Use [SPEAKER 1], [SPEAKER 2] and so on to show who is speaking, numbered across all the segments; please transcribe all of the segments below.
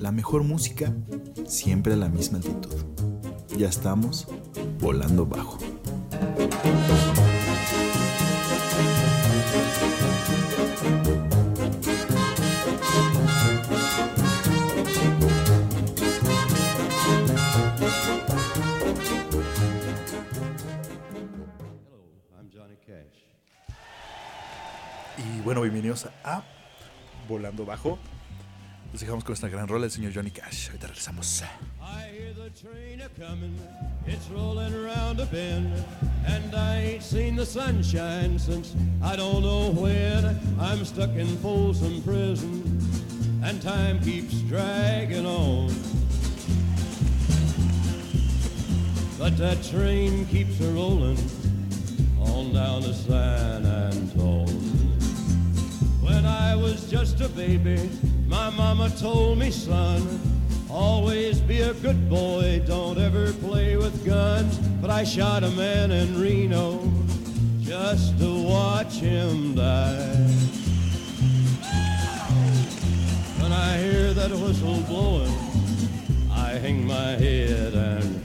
[SPEAKER 1] La mejor música, siempre a la misma altitud. Ya estamos volando bajo. Y bueno, bienvenidos a Volando Bajo. Nos dejamos con esta gran rola del señor Johnny Cash. Ahorita regresamos.
[SPEAKER 2] I hear the train a comin', it's rollin' around a bend, and I ain't seen the sunshine since I don't know when. I'm stuck in Folsom Prison, and time keeps dragging on. But that train keeps a rollin' on down to San Antone. When I was just a baby, my mama told me, son, always be a good boy, don't ever play with guns. But I shot a man in Reno just to watch him die. When I hear that whistle blowing, I hang my head and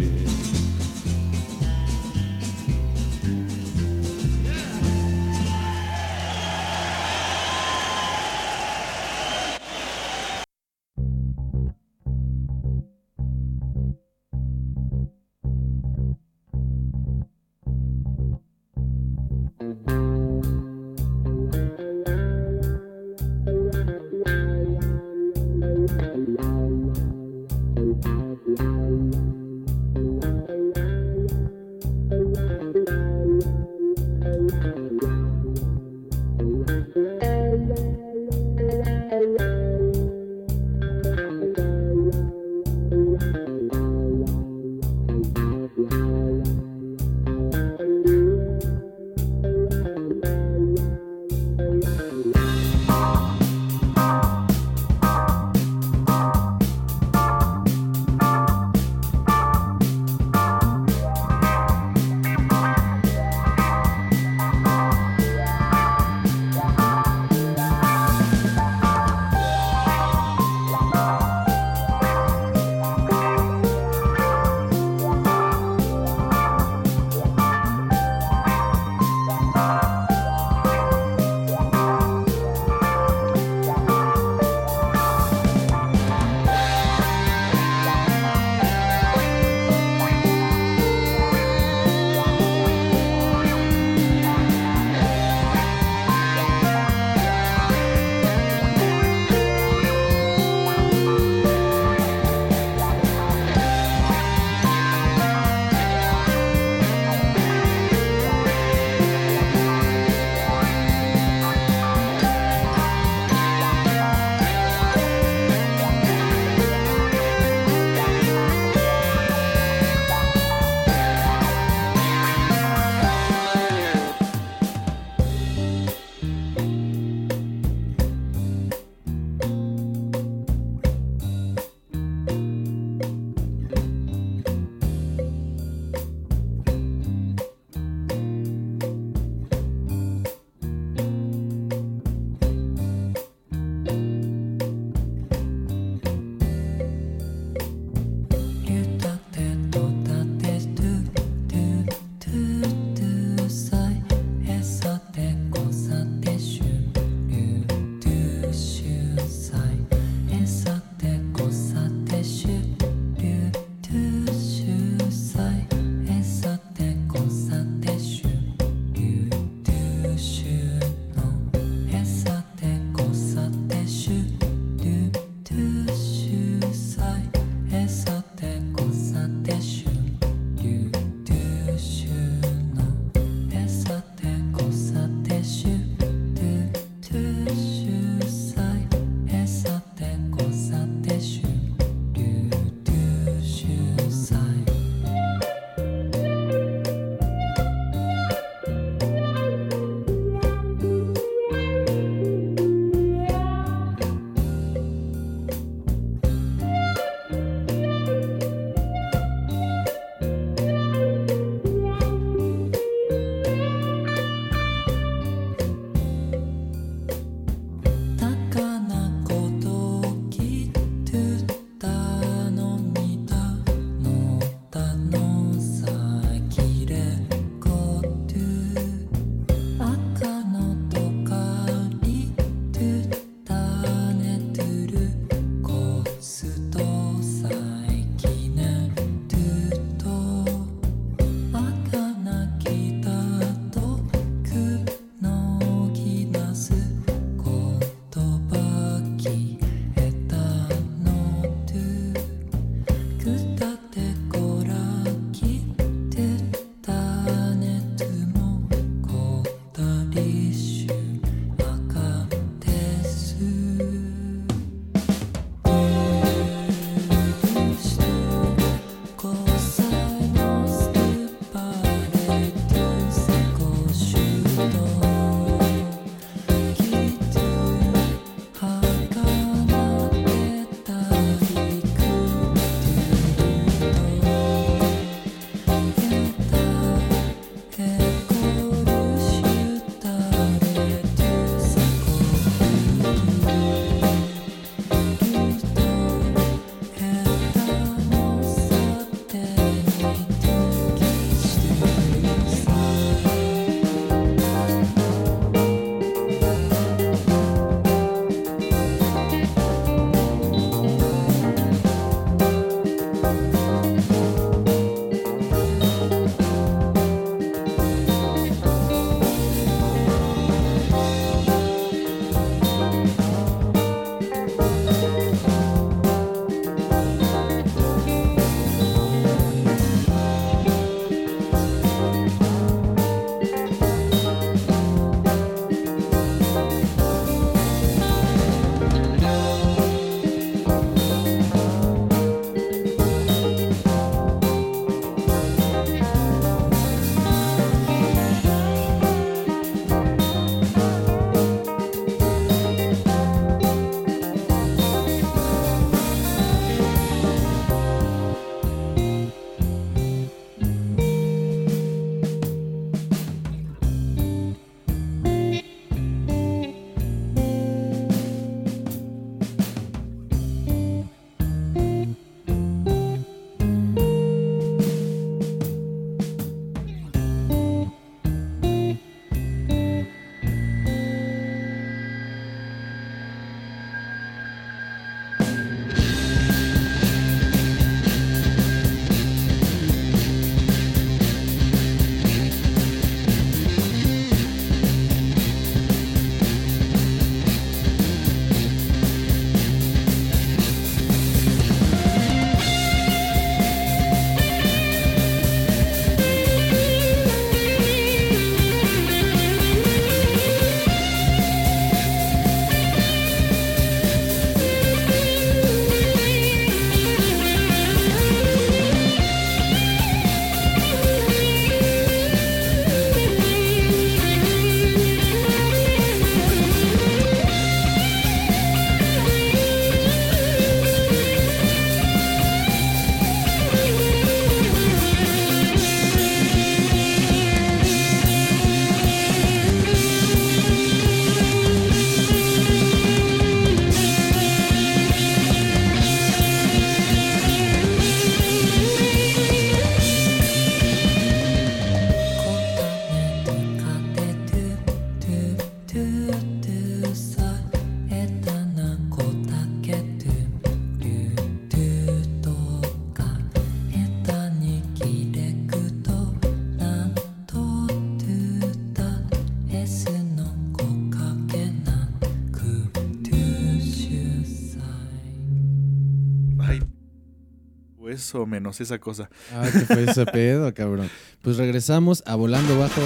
[SPEAKER 1] Eso menos esa cosa.
[SPEAKER 3] Ah, ¿qué fue ese pedo, cabrón? Pues regresamos a Volando Bajo.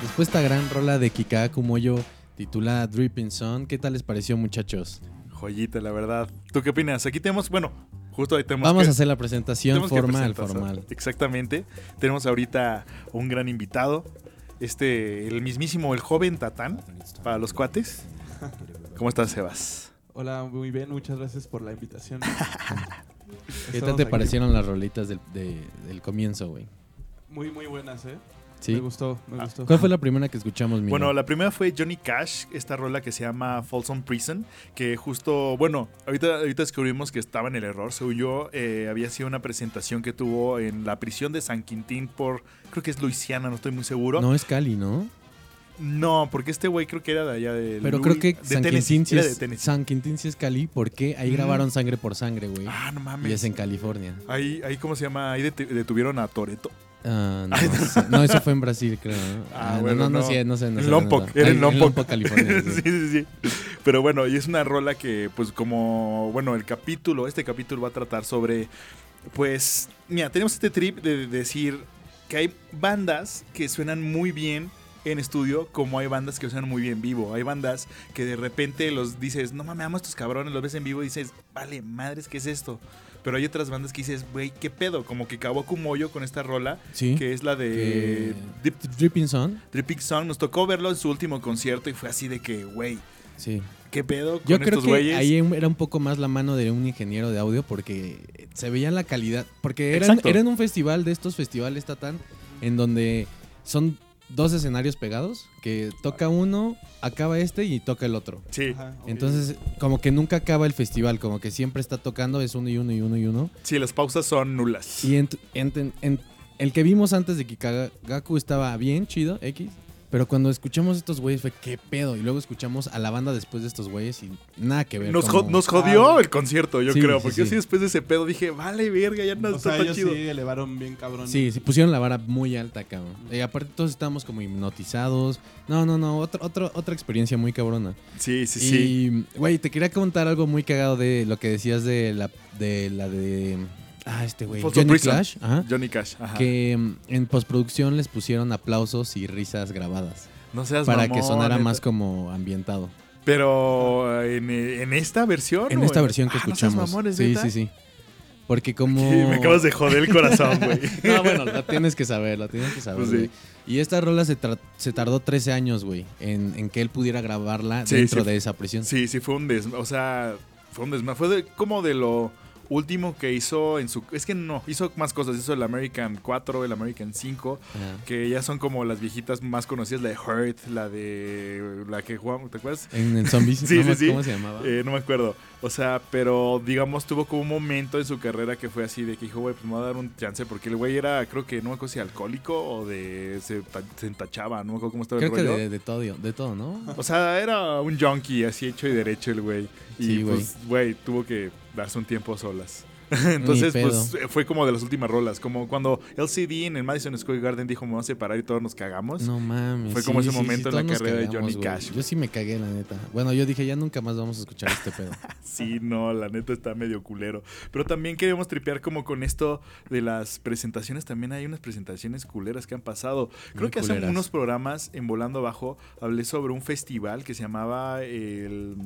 [SPEAKER 3] Después esta gran rola de Kikaku Moyo titulada Dripping Sun. ¿Qué tal les pareció, muchachos?
[SPEAKER 1] Joyita, la verdad. ¿Tú qué opinas? Aquí tenemos, bueno, justo ahí tenemos
[SPEAKER 3] Vamos
[SPEAKER 1] que-
[SPEAKER 3] a hacer la presentación formal, formal.
[SPEAKER 1] Exactamente. Tenemos ahorita un gran invitado. Este, el mismísimo, el joven Tatán, para los cuates. ¿Cómo estás, Sebas?
[SPEAKER 4] Hola, muy bien, muchas gracias por la invitación.
[SPEAKER 3] ¿Qué tal te
[SPEAKER 4] aquí.
[SPEAKER 3] parecieron las rolitas del, de- del comienzo, güey?
[SPEAKER 4] Muy, muy buenas, ¿eh?
[SPEAKER 3] ¿Sí?
[SPEAKER 4] Me gustó, me
[SPEAKER 1] Ah,
[SPEAKER 4] gustó.
[SPEAKER 3] ¿Cuál fue la primera que escuchamos, mi
[SPEAKER 1] Bueno, la primera fue Johnny Cash, esta rola que se llama Folsom Prison, que justo, bueno, ahorita, ahorita descubrimos que estaba en el error, según yo, eh, había sido una presentación que tuvo en la prisión de San Quintín por, creo que es Luisiana, no estoy muy seguro. No
[SPEAKER 3] es Cali, ¿no?
[SPEAKER 1] Porque este güey creo que era de allá de
[SPEAKER 3] Pero
[SPEAKER 1] Louis-
[SPEAKER 3] creo que
[SPEAKER 1] de
[SPEAKER 3] San
[SPEAKER 1] Tennessee,
[SPEAKER 3] Quintín, sí
[SPEAKER 1] de
[SPEAKER 3] es,
[SPEAKER 1] Tennessee.
[SPEAKER 3] San Quintín sí es Cali porque ahí
[SPEAKER 1] Mm.
[SPEAKER 3] grabaron Sangre por Sangre, güey.
[SPEAKER 1] Ah, no
[SPEAKER 3] y
[SPEAKER 1] mames.
[SPEAKER 3] es en California.
[SPEAKER 1] Ahí, ahí, ¿cómo se llama? Ahí det- detuvieron a Toreto.
[SPEAKER 3] Ah, no, sé. no, eso fue en Brasil, creo. ¿no?
[SPEAKER 1] Ah,
[SPEAKER 3] no,
[SPEAKER 1] bueno,
[SPEAKER 3] no, no,
[SPEAKER 1] no.
[SPEAKER 3] sé, no sé. No
[SPEAKER 1] En
[SPEAKER 3] sé,
[SPEAKER 1] Lompoc,
[SPEAKER 3] no, no.
[SPEAKER 1] era en
[SPEAKER 3] Ay,
[SPEAKER 1] Lompoc.
[SPEAKER 3] California. sí,
[SPEAKER 1] sí, sí. Pero bueno, y es una rola que, pues, como, bueno, el capítulo, este capítulo va a tratar sobre, pues, mira, tenemos este trip de decir que hay bandas que suenan muy bien en estudio, como hay bandas que suenan muy bien vivo. Hay bandas que de repente los dices, no mames, amo a estos cabrones, los ves en vivo y dices, vale, madres, ¿qué es esto? Pero hay otras bandas que dices, güey, ¿qué pedo? Como que Kawaku Moyo con esta rola,
[SPEAKER 3] Sí.
[SPEAKER 1] que es la de Deep
[SPEAKER 3] Dripping Sun.
[SPEAKER 1] Dripping Song. Nos tocó verlo en su último concierto y fue así de que, güey,
[SPEAKER 3] Sí.
[SPEAKER 1] ¿qué pedo con
[SPEAKER 3] Yo creo
[SPEAKER 1] estos
[SPEAKER 3] que
[SPEAKER 1] güeyes?
[SPEAKER 3] ahí era un poco más la mano de un ingeniero de audio porque se veía la calidad. Porque era, era en un festival de estos festivales, Tatán, en donde son dos escenarios pegados, que toca uno, acaba este y toca el otro.
[SPEAKER 1] Sí,
[SPEAKER 4] Ajá.
[SPEAKER 3] Entonces, como que nunca acaba el festival, como que siempre está tocando, es uno y uno y uno y uno.
[SPEAKER 1] sí, las pausas son nulas.
[SPEAKER 3] Y ent- en- el que vimos antes de Kikagaku estaba bien, chido, X. Pero cuando escuchamos estos güeyes fue qué pedo. Y luego escuchamos a la banda después de estos güeyes y nada que ver.
[SPEAKER 1] Nos,
[SPEAKER 3] como-
[SPEAKER 1] jo- nos jodió
[SPEAKER 4] Ah,
[SPEAKER 1] el concierto, yo
[SPEAKER 3] Sí,
[SPEAKER 1] creo.
[SPEAKER 3] sí,
[SPEAKER 1] Porque
[SPEAKER 3] sí.
[SPEAKER 1] así después de ese pedo dije, vale, verga, ya no
[SPEAKER 4] O
[SPEAKER 1] está
[SPEAKER 4] sea,
[SPEAKER 1] tan
[SPEAKER 4] ellos
[SPEAKER 1] chido.
[SPEAKER 4] sí elevaron bien cabrón.
[SPEAKER 3] Sí, sí, pusieron la vara muy alta, cabrón. Y aparte todos estábamos como hipnotizados. No, no, no, otra, otra, otra experiencia muy cabrona.
[SPEAKER 1] Sí, sí, sí.
[SPEAKER 3] Y, güey, te quería contar algo muy cagado de lo que decías de la de... La de ah, este güey. Johnny. Clash. Ajá.
[SPEAKER 1] Johnny Cash, ajá.
[SPEAKER 3] Que mm, en postproducción les pusieron aplausos y risas grabadas.
[SPEAKER 1] no seas
[SPEAKER 3] para que sonara
[SPEAKER 1] neta.
[SPEAKER 3] más como ambientado.
[SPEAKER 1] Pero en, en esta versión.
[SPEAKER 3] En esta versión que
[SPEAKER 1] Ah, no seas
[SPEAKER 3] escuchamos. sí,
[SPEAKER 1] ¿neta?
[SPEAKER 3] sí, sí. Porque como...
[SPEAKER 1] Sí, me acabas de joder el corazón, güey.
[SPEAKER 3] No, bueno, la tienes que saber, la tienes que saber,
[SPEAKER 1] Pues sí.
[SPEAKER 3] güey. Y esta rola se, se tardó 13 años, güey, en, en que él pudiera grabarla
[SPEAKER 1] Sí,
[SPEAKER 3] dentro
[SPEAKER 1] sí.
[SPEAKER 3] de esa prisión.
[SPEAKER 1] Sí, sí, fue un desma. O sea, fue un desma. Fue de- como de lo último que hizo en su. Es que no, hizo más cosas. Hizo el American 4, el American 5.
[SPEAKER 3] Ajá.
[SPEAKER 1] Que ya son como las viejitas más conocidas, la de Hurt, la de la que jugamos, ¿te acuerdas?
[SPEAKER 3] En, en Zombies,
[SPEAKER 1] Sí,
[SPEAKER 3] no
[SPEAKER 1] sí, sí.
[SPEAKER 3] ¿cómo se llamaba?
[SPEAKER 1] Eh, no me acuerdo. O sea, pero digamos, tuvo como un momento en su carrera que fue así de que dijo, güey, pues me voy a dar un chance. Porque el güey era, creo que, no me acuerdo si alcohólico o de. se, se entachaba, no me acuerdo cómo estaba
[SPEAKER 3] Creo
[SPEAKER 1] el
[SPEAKER 3] que
[SPEAKER 1] rollo.
[SPEAKER 3] de, de todo, de todo, ¿no?
[SPEAKER 1] O sea, era un junkie así hecho y derecho el güey. Y
[SPEAKER 3] Sí,
[SPEAKER 1] pues, güey, tuvo que darse un tiempo a solas. Entonces, pues fue como de las últimas rolas. Como cuando LCD en el Madison Square Garden dijo, me vamos a separar y todos nos cagamos.
[SPEAKER 3] No mames.
[SPEAKER 1] Fue como ese momento en la carrera de Johnny. Cash.
[SPEAKER 3] Yo sí me cagué, la neta. Bueno, yo dije, ya nunca más vamos a escuchar este pedo.
[SPEAKER 1] Sí, no, la neta está medio culero. Pero también queremos tripear como con esto de las presentaciones. También hay unas presentaciones culeras que han pasado. Creo
[SPEAKER 3] Muy
[SPEAKER 1] que hace
[SPEAKER 3] culeras.
[SPEAKER 1] unos programas en Volando Abajo hablé sobre un festival que se llamaba el...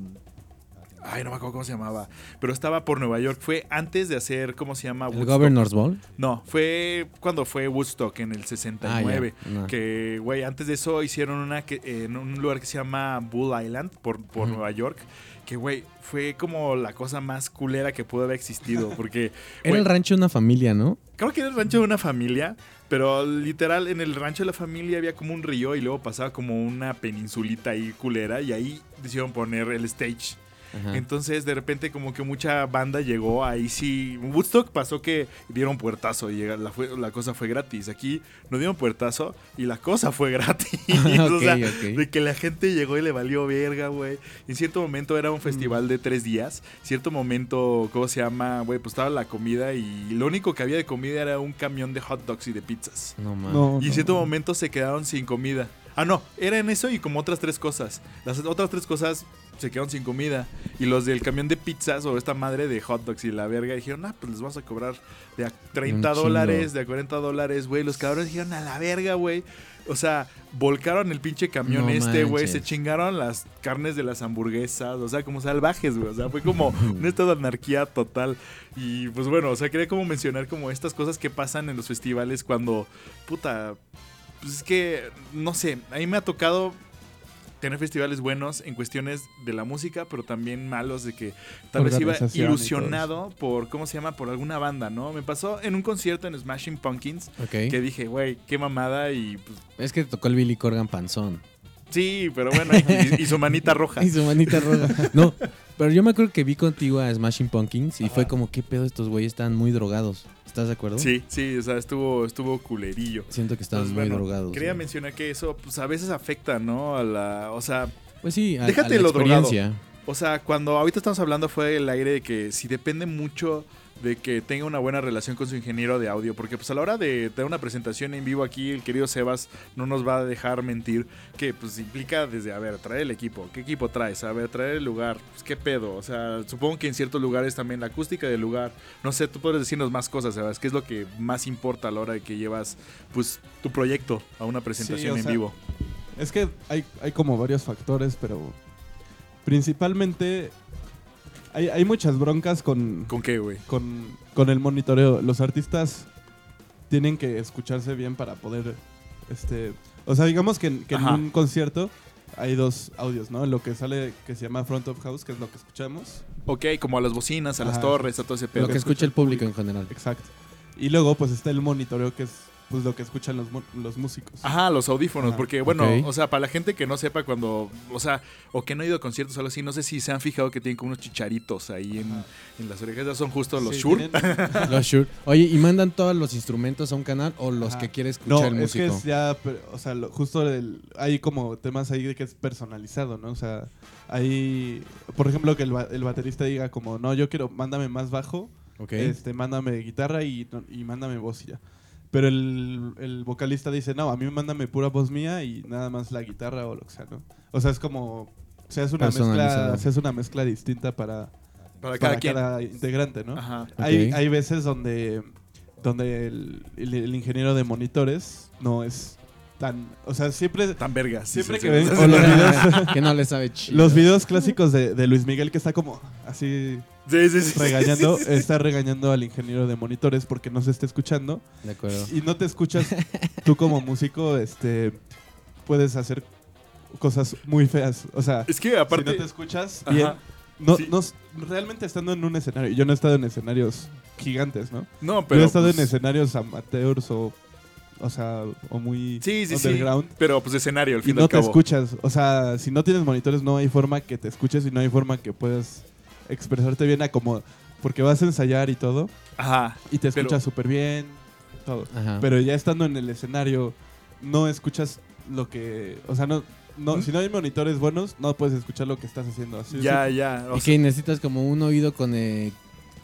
[SPEAKER 1] Ay, no me acuerdo cómo se llamaba. Pero estaba por Nueva York. Fue antes de hacer, ¿cómo se llama?
[SPEAKER 3] ¿El
[SPEAKER 1] Woodstock.
[SPEAKER 3] Governor's Ball?
[SPEAKER 1] No, fue cuando fue Woodstock en el 69.
[SPEAKER 3] Ah. No.
[SPEAKER 1] Que, güey, antes de eso hicieron una que, en un lugar que se llama Bull Island por, por. Nueva York. Que, güey, fue como la cosa más culera que pudo haber existido. Porque,
[SPEAKER 3] Era el rancho de una familia, ¿no?
[SPEAKER 1] creo que era el rancho de una familia. Pero literal, en el rancho de la familia había como un río y luego pasaba como una peninsulita ahí culera. Y ahí decidieron poner el stage.
[SPEAKER 3] Ajá.
[SPEAKER 1] Entonces, de repente, como que mucha banda llegó. Ahí sí. Woodstock pasó que dieron puertazo y llega- la, fue- la cosa fue gratis. Aquí no dieron puertazo y la cosa fue gratis. o sea, de que la gente llegó y le valió verga, güey. En cierto momento era un festival de tres días. Cierto momento, ¿cómo se llama? Güey, pues estaba la comida y lo único que había de comida era un camión de hot dogs y de pizzas.
[SPEAKER 3] No
[SPEAKER 1] Y en
[SPEAKER 4] no,
[SPEAKER 1] cierto
[SPEAKER 4] no.
[SPEAKER 1] momento se quedaron sin comida. Ah, no, era en eso y como otras tres cosas. Las otras tres cosas se quedaron sin comida. Y los del camión de pizzas o esta madre de hot dogs y la verga dijeron, ah, pues les vamos a cobrar de a 30
[SPEAKER 3] chingo.
[SPEAKER 1] dólares, de a 40 dólares, güey. Los cabrones dijeron, a la verga, güey. O sea, volcaron el pinche camión
[SPEAKER 3] No
[SPEAKER 1] este, güey. Se chingaron las carnes de las hamburguesas. O sea, como salvajes, güey. O sea, fue como un estado de anarquía total. Y pues bueno, o sea, quería como mencionar como estas cosas que pasan en los festivales cuando, puta, pues es que, no sé, a mí me ha tocado tener festivales buenos en cuestiones de la música, pero también malos de que tal vez iba ilusionado por, ¿cómo se llama? Por alguna banda, ¿no? Me pasó en un concierto en Smashing Pumpkins que dije, güey, qué mamada y pues
[SPEAKER 3] Es que tocó el Billy Corgan panzón.
[SPEAKER 1] sí, pero bueno, y, y su manita roja.
[SPEAKER 3] Y su manita roja. No, pero yo me acuerdo que vi contigo a Smashing Pumpkins y fue como, ¿qué pedo estos güeyes están muy drogados? ¿Estás de acuerdo?
[SPEAKER 1] Sí, sí, o sea, estuvo, estuvo culerillo.
[SPEAKER 3] Siento que estaban muy
[SPEAKER 1] bueno,
[SPEAKER 3] drogados.
[SPEAKER 1] Quería mencionar que eso, pues a veces afecta, ¿no? A la, o sea,
[SPEAKER 3] Pues sí, a, a
[SPEAKER 1] Déjate
[SPEAKER 3] la
[SPEAKER 1] lo drogado. O sea, cuando ahorita estamos hablando fue el aire de que si depende mucho de que tenga una buena relación con su ingeniero de audio, porque pues a la hora de tener una presentación en vivo aquí, el querido Sebas no nos va a dejar mentir, que pues implica desde, a ver, traer el equipo, ¿qué equipo traes? A ver, traer el lugar, pues qué pedo, o sea, supongo que en ciertos lugares también la acústica del lugar, no sé, tú puedes decirnos más cosas, Sebas, ¿qué es lo que más importa a la hora de que llevas pues tu proyecto a una presentación en
[SPEAKER 4] sea,
[SPEAKER 1] vivo?
[SPEAKER 4] Es que hay, hay como varios factores, pero principalmente hay, hay muchas broncas con,
[SPEAKER 1] ¿Con qué, güey?
[SPEAKER 4] con, con el monitoreo. Los artistas tienen que escucharse bien para poder, este, o sea, digamos que, en- que en
[SPEAKER 1] Ajá.
[SPEAKER 4] un concierto hay dos audios, ¿no? Lo que sale que se llama front of house, que es lo que escuchamos.
[SPEAKER 1] Ok, como a las bocinas, a las torres, a todo ese pedo.
[SPEAKER 3] Lo que escucha el público en general.
[SPEAKER 4] Exacto. Y luego pues está el monitoreo que es pues lo que escuchan los, mu- los músicos.
[SPEAKER 1] Ajá, los audífonos,
[SPEAKER 4] Ajá.
[SPEAKER 1] porque bueno, o sea, para la gente que no sepa cuando, o sea, o que no ha ido a conciertos o algo así, no sé si se han fijado que tienen como unos chicharitos ahí en, en las orejas, Esos son justo los
[SPEAKER 4] Sí,
[SPEAKER 1] Shure.
[SPEAKER 4] tienen-
[SPEAKER 3] Los Shure. Oye, ¿y mandan todos los instrumentos a un canal o los
[SPEAKER 4] Ajá.
[SPEAKER 3] que quiere
[SPEAKER 4] No,
[SPEAKER 3] escuchar el
[SPEAKER 4] es que es ya, o sea, lo- justo el- hay como temas ahí de que es personalizado, ¿no? O sea, hay, por ejemplo, que el, el baterista diga como, no, yo quiero, mándame más bajo,
[SPEAKER 3] Ok.
[SPEAKER 4] este, mándame guitarra y, no- y mándame voz y ya. Pero el, el vocalista dice, no, a mí mándame pura voz mía y nada más la guitarra o lo que sea, ¿no? O sea, es como, se hace una mezcla, se hace una mezcla distinta para,
[SPEAKER 1] Para cada
[SPEAKER 4] integrante, ¿no?
[SPEAKER 1] Ajá.
[SPEAKER 4] Hay, hay veces donde, donde el, el- el ingeniero de monitores no es tan... O sea, siempre...
[SPEAKER 1] Tan vergas.
[SPEAKER 4] Siempre
[SPEAKER 1] sí,
[SPEAKER 4] que
[SPEAKER 1] sí,
[SPEAKER 4] ven
[SPEAKER 1] sí.
[SPEAKER 4] o los videos,
[SPEAKER 3] que no le sabe chido.
[SPEAKER 4] los videos clásicos de, de Luis Miguel que está como así
[SPEAKER 1] Sí, sí, sí.
[SPEAKER 4] regañando,
[SPEAKER 1] Sí, sí, sí.
[SPEAKER 4] está regañando al ingeniero de monitores porque no se está escuchando
[SPEAKER 3] De acuerdo.
[SPEAKER 4] y no te escuchas. Tú como músico, este, puedes hacer cosas muy feas. O sea,
[SPEAKER 1] Es que
[SPEAKER 4] si
[SPEAKER 1] aparte...
[SPEAKER 4] no te escuchas
[SPEAKER 1] Ajá.
[SPEAKER 4] bien, no,
[SPEAKER 1] Sí.
[SPEAKER 4] no- realmente estando en un escenario. Yo no he estado en escenarios gigantes, ¿no?
[SPEAKER 1] No,
[SPEAKER 4] Yo
[SPEAKER 1] pero...
[SPEAKER 4] he estado
[SPEAKER 1] pues,
[SPEAKER 4] en escenarios amateurs o, o sea, o muy
[SPEAKER 1] Sí, sí, sí.
[SPEAKER 4] underground.
[SPEAKER 1] Pero pues escenario, al
[SPEAKER 4] Y
[SPEAKER 1] fin y
[SPEAKER 4] no
[SPEAKER 1] al
[SPEAKER 4] te
[SPEAKER 1] cabo.
[SPEAKER 4] escuchas. O sea, si no tienes monitores, no hay forma que te escuches y no hay forma que puedas expresarte bien a como. Porque vas a ensayar y todo.
[SPEAKER 1] Ajá.
[SPEAKER 4] Y te
[SPEAKER 1] Pero-
[SPEAKER 4] escuchas súper bien. Todo.
[SPEAKER 3] Ajá.
[SPEAKER 4] Pero ya estando en el escenario, no escuchas lo que. O sea, no. no
[SPEAKER 1] ¿Mm?
[SPEAKER 4] Si no hay monitores buenos, no puedes escuchar lo que estás haciendo. Así,
[SPEAKER 1] Ya, ya. o
[SPEAKER 3] y
[SPEAKER 1] sea,
[SPEAKER 3] que necesitas como un oído con eh,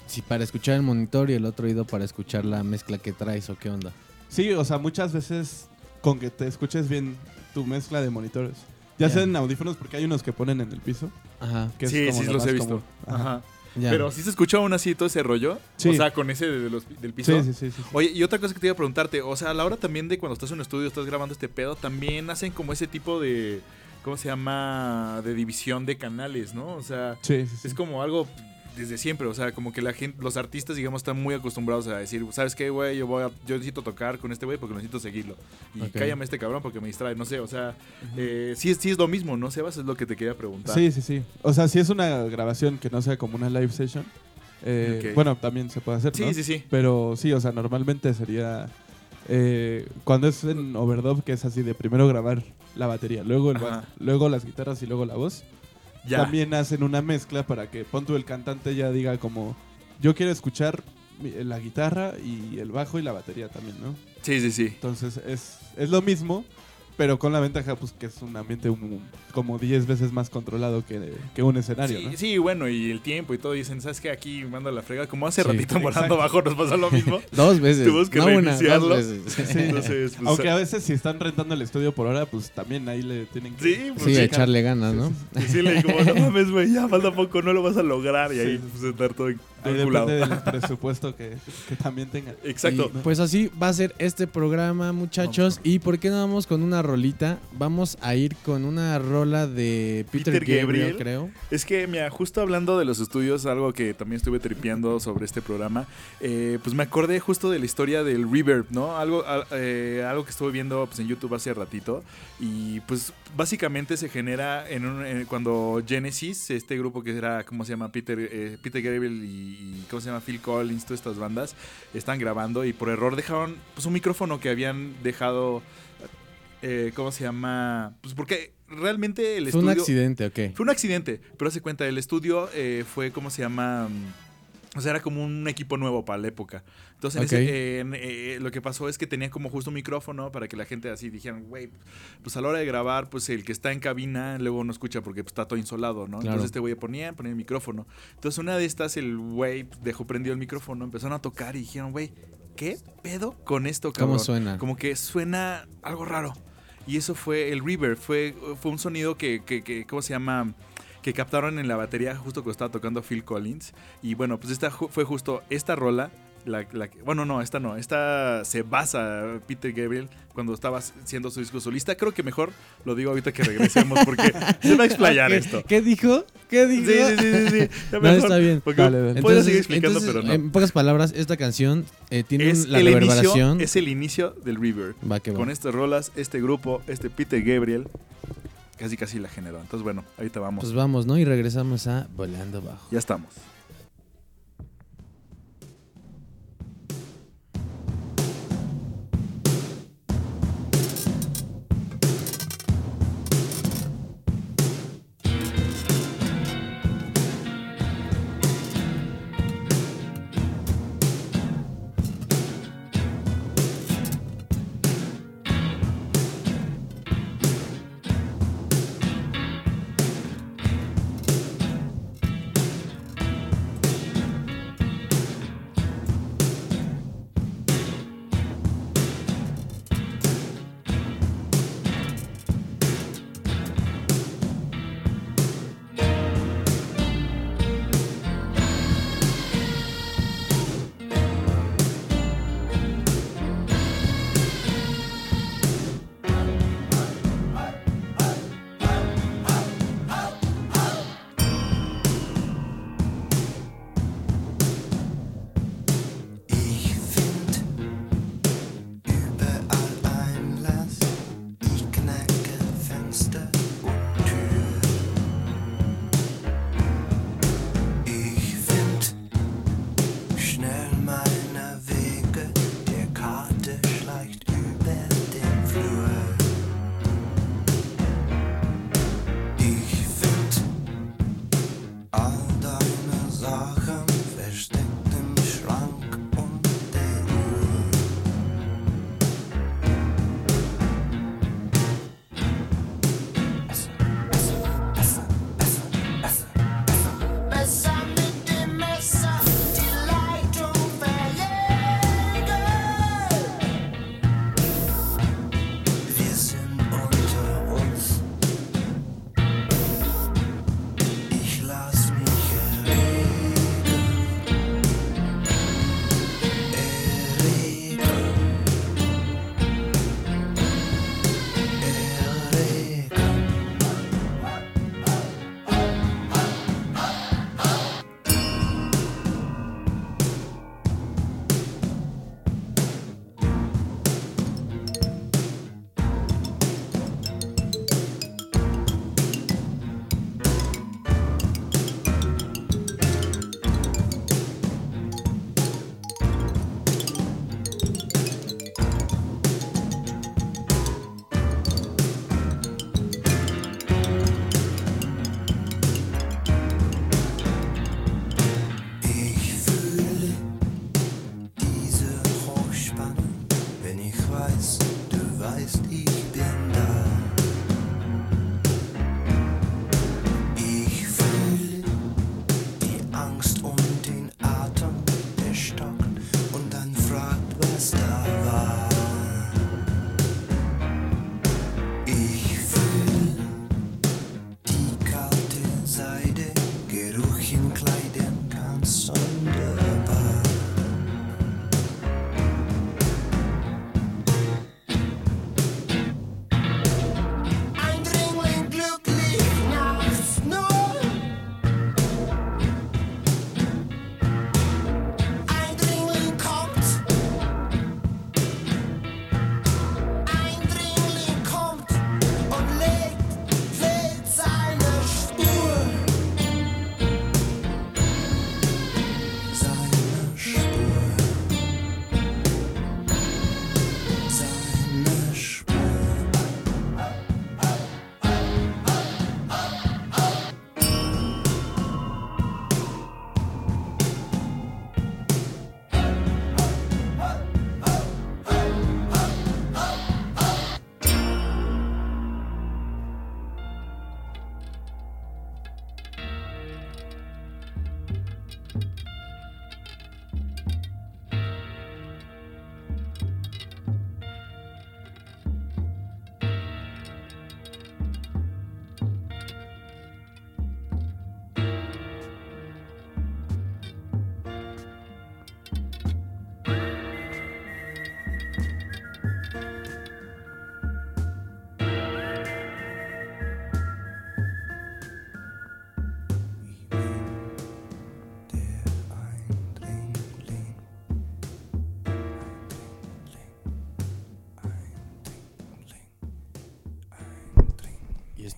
[SPEAKER 3] si para escuchar el monitor y el otro oído para escuchar la mezcla que traes o qué onda.
[SPEAKER 4] Sí, o sea, muchas veces con que te escuches bien tu mezcla de monitores. Ya
[SPEAKER 3] Ya.
[SPEAKER 4] sea en audífonos, porque hay unos que ponen en el piso.
[SPEAKER 3] Ajá.
[SPEAKER 4] Que
[SPEAKER 1] sí, sí,
[SPEAKER 4] lo
[SPEAKER 1] los he visto.
[SPEAKER 4] Ajá.
[SPEAKER 1] Pero sí se escucha aún así todo ese rollo.
[SPEAKER 4] Sí.
[SPEAKER 1] O sea, con ese de los- del piso.
[SPEAKER 4] Sí, sí, sí, sí, sí.
[SPEAKER 1] Oye, y otra cosa que te iba a preguntarte, o sea, a la hora también de cuando estás en un estudio, estás grabando este pedo, también hacen como ese tipo de, ¿cómo se llama? De división de canales, ¿no? O sea,
[SPEAKER 4] Sí, sí, sí.
[SPEAKER 1] es como algo desde siempre, o sea, como que la gente, los artistas, digamos, están muy acostumbrados a decir, ¿sabes qué, güey? Yo voy a, yo necesito tocar con este güey porque necesito seguirlo. Y cállame este cabrón porque me distrae, no sé, o sea, eh, sí, es- sí es lo mismo, ¿no, Sebas? Es lo que te quería preguntar.
[SPEAKER 4] Sí, sí, sí. O sea, si es una grabación que no sea como una live session, eh, bueno, también se puede hacer,
[SPEAKER 1] sí,
[SPEAKER 4] ¿no?
[SPEAKER 1] sí, sí.
[SPEAKER 4] Pero sí, o sea, normalmente sería eh, cuando es en overdub, que es así de primero grabar la batería, luego el luego las guitarras y luego la voz.
[SPEAKER 1] Ya.
[SPEAKER 4] También hacen una mezcla para que pon tú el cantante ya diga como yo quiero escuchar la guitarra y el bajo y la batería también, ¿no?
[SPEAKER 1] Sí, sí, sí.
[SPEAKER 4] Entonces es, es lo mismo, pero con la ventaja pues que es un ambiente un- como 10 veces más controlado que, que un escenario,
[SPEAKER 1] Sí,
[SPEAKER 4] ¿no?
[SPEAKER 1] sí, bueno, y el tiempo y todo. Dicen, ¿sabes qué? Aquí manda la frega. Como hace
[SPEAKER 3] Sí,
[SPEAKER 1] ratito volando abajo nos pasa lo mismo.
[SPEAKER 3] Dos veces.
[SPEAKER 1] Tuvimos que
[SPEAKER 3] no una,
[SPEAKER 1] reiniciarlo.
[SPEAKER 3] dos veces.
[SPEAKER 1] Entonces, pues,
[SPEAKER 4] Aunque a veces si están rentando el estudio por hora, pues también ahí le tienen que...
[SPEAKER 1] Sí, pues
[SPEAKER 3] Sí,
[SPEAKER 1] sí.
[SPEAKER 3] a echarle ganas, ¿no?
[SPEAKER 1] Y sí le digo, no mames, güey, ya falta poco, no lo vas a lograr. Y ahí pues estar todo, todo
[SPEAKER 4] Ahí depende del presupuesto que, que también tengan.
[SPEAKER 1] Exacto.
[SPEAKER 3] Y, pues así va a ser este programa, muchachos. ¿Y por qué no vamos con una rolita? Vamos a ir con una rola de Peter,
[SPEAKER 1] Peter
[SPEAKER 3] Gabriel,
[SPEAKER 1] Gabriel.
[SPEAKER 3] creo.
[SPEAKER 1] Es que, mira, justo hablando de los estudios, algo que también estuve tripeando sobre este programa, eh, pues me acordé justo de la historia del reverb, ¿no? Algo, a- eh, algo que estuve viendo pues, en YouTube hace ratito. Y pues básicamente se genera en un, en- cuando Genesis, este grupo que era, ¿cómo se llama? Peter, eh, Peter Gabriel y, y, ¿cómo se llama? Phil Collins, todas estas bandas, están grabando y por error dejaron pues, un micrófono que habían dejado, eh, ¿cómo se llama? Pues porque realmente el
[SPEAKER 3] Fue un
[SPEAKER 1] estudio...
[SPEAKER 3] accidente, ¿ok?
[SPEAKER 1] Fue un accidente, pero se cuenta, el estudio eh, fue, ¿cómo se llama? O sea, era como un equipo nuevo para la época. Entonces, en
[SPEAKER 3] Ok.
[SPEAKER 1] ese, eh, en, eh, lo que pasó es que tenía como justo un micrófono para que la gente así dijeran, güey, pues a la hora de grabar, pues el que está en cabina luego no escucha porque pues, está todo insolado, ¿no?
[SPEAKER 3] Claro.
[SPEAKER 1] Entonces este güey ponía, ponía el micrófono. Entonces una de estas, el güey dejó prendido el micrófono, empezaron a tocar y dijeron, güey, ¿qué pedo con esto, cabrón?
[SPEAKER 3] ¿Cómo suena?
[SPEAKER 1] Como que suena algo raro. Y eso fue el reverb, fue, fue un sonido que, que, que, ¿cómo se llama? Que captaron en la batería justo cuando estaba tocando Phil Collins. Y bueno, pues esta ju- fue justo esta rola. La, la bueno, no, esta no. Esta se basa Peter Gabriel cuando estaba haciendo su disco solista. Creo que mejor lo digo ahorita que regresemos porque se va a explayar
[SPEAKER 3] ¿Qué,
[SPEAKER 1] esto.
[SPEAKER 3] ¿Qué dijo? ¿Qué
[SPEAKER 1] Sí,
[SPEAKER 3] dijo?
[SPEAKER 1] sí, sí, sí, sí. Ya
[SPEAKER 3] No,
[SPEAKER 1] mejor,
[SPEAKER 3] está bien.
[SPEAKER 4] Dale, dale.
[SPEAKER 1] Puedo seguir explicando,
[SPEAKER 3] entonces,
[SPEAKER 1] pero no.
[SPEAKER 3] En pocas palabras, esta canción eh, tiene
[SPEAKER 1] es
[SPEAKER 3] la
[SPEAKER 1] el inicio,
[SPEAKER 3] reverberación.
[SPEAKER 1] es el inicio del reverb.
[SPEAKER 3] Va que va.
[SPEAKER 1] Con estas rolas, este grupo, este Peter Gabriel, casi casi la generó. Entonces, bueno, ahorita vamos.
[SPEAKER 3] Pues vamos, ¿no? Y regresamos a Volando Bajo.
[SPEAKER 1] ya estamos.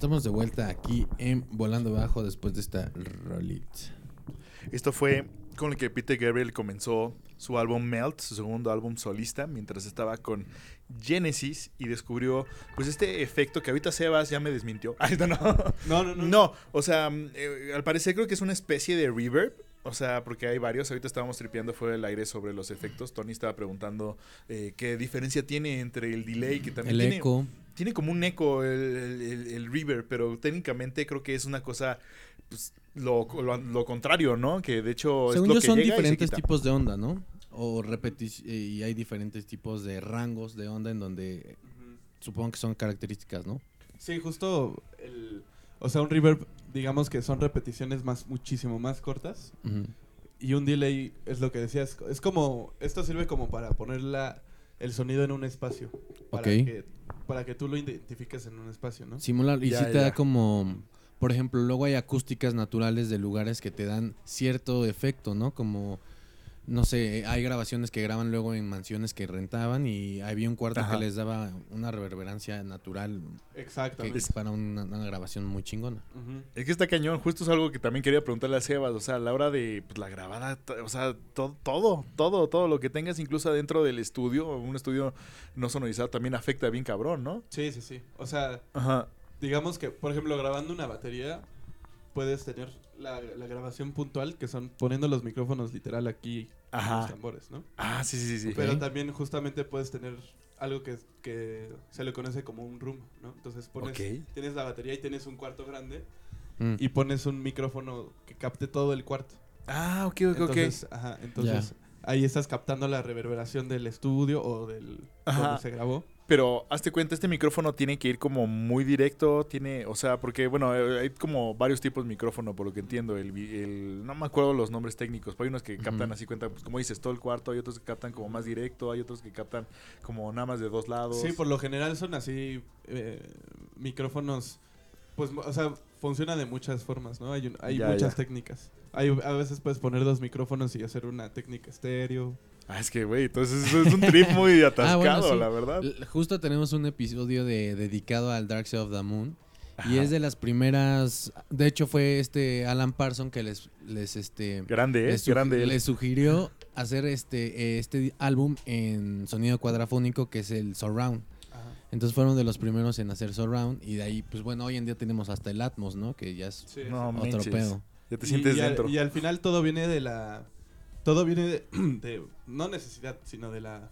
[SPEAKER 3] Estamos de vuelta aquí en Volando Bajo después de esta rolita.
[SPEAKER 1] Esto fue con el que Peter Gabriel comenzó su álbum Melt, su segundo álbum solista, mientras estaba con Genesis y descubrió pues este efecto que ahorita Sebas ya me desmintió. Ay, no, no.
[SPEAKER 4] No, no, no.
[SPEAKER 1] No, o sea, mm, eh, al parecer creo que es una especie de reverb. O sea, porque hay varios. Ahorita estábamos tripeando fuera del aire sobre los efectos. Tony estaba preguntando eh, qué diferencia tiene entre el delay, que también
[SPEAKER 3] El
[SPEAKER 1] tiene,
[SPEAKER 3] eco.
[SPEAKER 1] tiene como un eco el, el- el- el reverb, pero técnicamente creo que es una cosa, pues, lo, lo- lo contrario, ¿no? Que de hecho
[SPEAKER 3] Según
[SPEAKER 1] es lo
[SPEAKER 3] yo
[SPEAKER 1] que
[SPEAKER 3] son
[SPEAKER 1] llega
[SPEAKER 3] diferentes tipos de onda, ¿no? O repetición y hay diferentes tipos de rangos de onda en donde supongo que son características, ¿no?
[SPEAKER 4] Sí, justo el... O sea, un reverb, digamos que son repeticiones más muchísimo más cortas. Y un delay es lo que decías. Es como... Esto sirve como para poner la, el sonido en un espacio. Para, que, para que tú lo identifiques en un espacio, ¿no?
[SPEAKER 3] Simular y
[SPEAKER 1] Ya,
[SPEAKER 3] sí te
[SPEAKER 1] ya.
[SPEAKER 3] da como por ejemplo, luego hay acústicas naturales de lugares que te dan cierto efecto, ¿no? Como no sé, hay grabaciones que graban luego en mansiones que rentaban y había un cuarto
[SPEAKER 1] Ajá.
[SPEAKER 3] que les daba una reverberancia natural
[SPEAKER 4] Exactamente.
[SPEAKER 3] para una, una grabación muy chingona.
[SPEAKER 4] Ujú.
[SPEAKER 1] Es que está cañón, justo es algo que también quería preguntarle a Sebas, o sea, a la hora de pues, la grabada, o sea, to- todo, todo, todo lo que tengas, incluso adentro del estudio, un estudio no sonorizado también afecta bien cabrón, ¿no?
[SPEAKER 4] Sí, sí, sí. O sea,
[SPEAKER 1] Ajá.
[SPEAKER 4] digamos que, por ejemplo, grabando una batería, puedes tener la, la grabación puntual, que son poniendo los micrófonos literal aquí en
[SPEAKER 1] Ajá.
[SPEAKER 4] los tambores, ¿no?
[SPEAKER 1] Ah, sí, sí, sí.
[SPEAKER 3] Ok.
[SPEAKER 4] Pero también justamente puedes tener algo que, que se le conoce como un room, ¿no? Entonces pones,
[SPEAKER 1] Ok.
[SPEAKER 4] tienes la batería y tienes un cuarto grande
[SPEAKER 3] Mm.
[SPEAKER 4] y pones un micrófono que capte todo el cuarto.
[SPEAKER 1] Ah, ok, ok,
[SPEAKER 4] Entonces, ajá, entonces ahí estás captando la reverberación del estudio o del
[SPEAKER 1] Ajá.
[SPEAKER 4] donde se grabó.
[SPEAKER 1] Pero hazte cuenta, este micrófono tiene que ir como muy directo, tiene, o sea, porque bueno, eh, hay como varios tipos de micrófono, por lo que entiendo, el, el- no me acuerdo los nombres técnicos, pero hay unos que captan así cuenta, pues como dices, todo el cuarto, hay otros que captan como más directo, hay otros que captan como nada más de dos lados.
[SPEAKER 4] Sí, por lo general son así eh, micrófonos, pues, o sea, funciona de muchas formas, ¿no? Hay, un- hay
[SPEAKER 1] Ya,
[SPEAKER 4] muchas
[SPEAKER 1] ya.
[SPEAKER 4] técnicas. Hay, a veces puedes poner dos micrófonos y hacer una técnica estéreo.
[SPEAKER 1] Ah, es que, güey, entonces eso es un trip muy atascado,
[SPEAKER 3] Ah, bueno, sí.
[SPEAKER 1] la verdad.
[SPEAKER 3] Justo tenemos un episodio de, dedicado al Dark Side of the Moon. Y
[SPEAKER 1] Ajá.
[SPEAKER 3] es de las primeras. De hecho, fue este Alan Parson que les, les este.
[SPEAKER 1] Grande, ¿eh?
[SPEAKER 3] les, sugi-
[SPEAKER 1] Grande él.
[SPEAKER 3] les sugirió hacer este, eh, este álbum en sonido cuadrafónico que es el Surround. Entonces fueron de los primeros en hacer Surround. Y de ahí, pues bueno, hoy en día tenemos hasta el Atmos, ¿no? Que ya es
[SPEAKER 4] Sí,
[SPEAKER 1] No
[SPEAKER 3] otro
[SPEAKER 1] manches.
[SPEAKER 3] pedo.
[SPEAKER 1] Ya te sientes
[SPEAKER 4] y,
[SPEAKER 1] dentro.
[SPEAKER 4] y al final todo viene de la. Todo viene de, de- no necesidad, sino de la,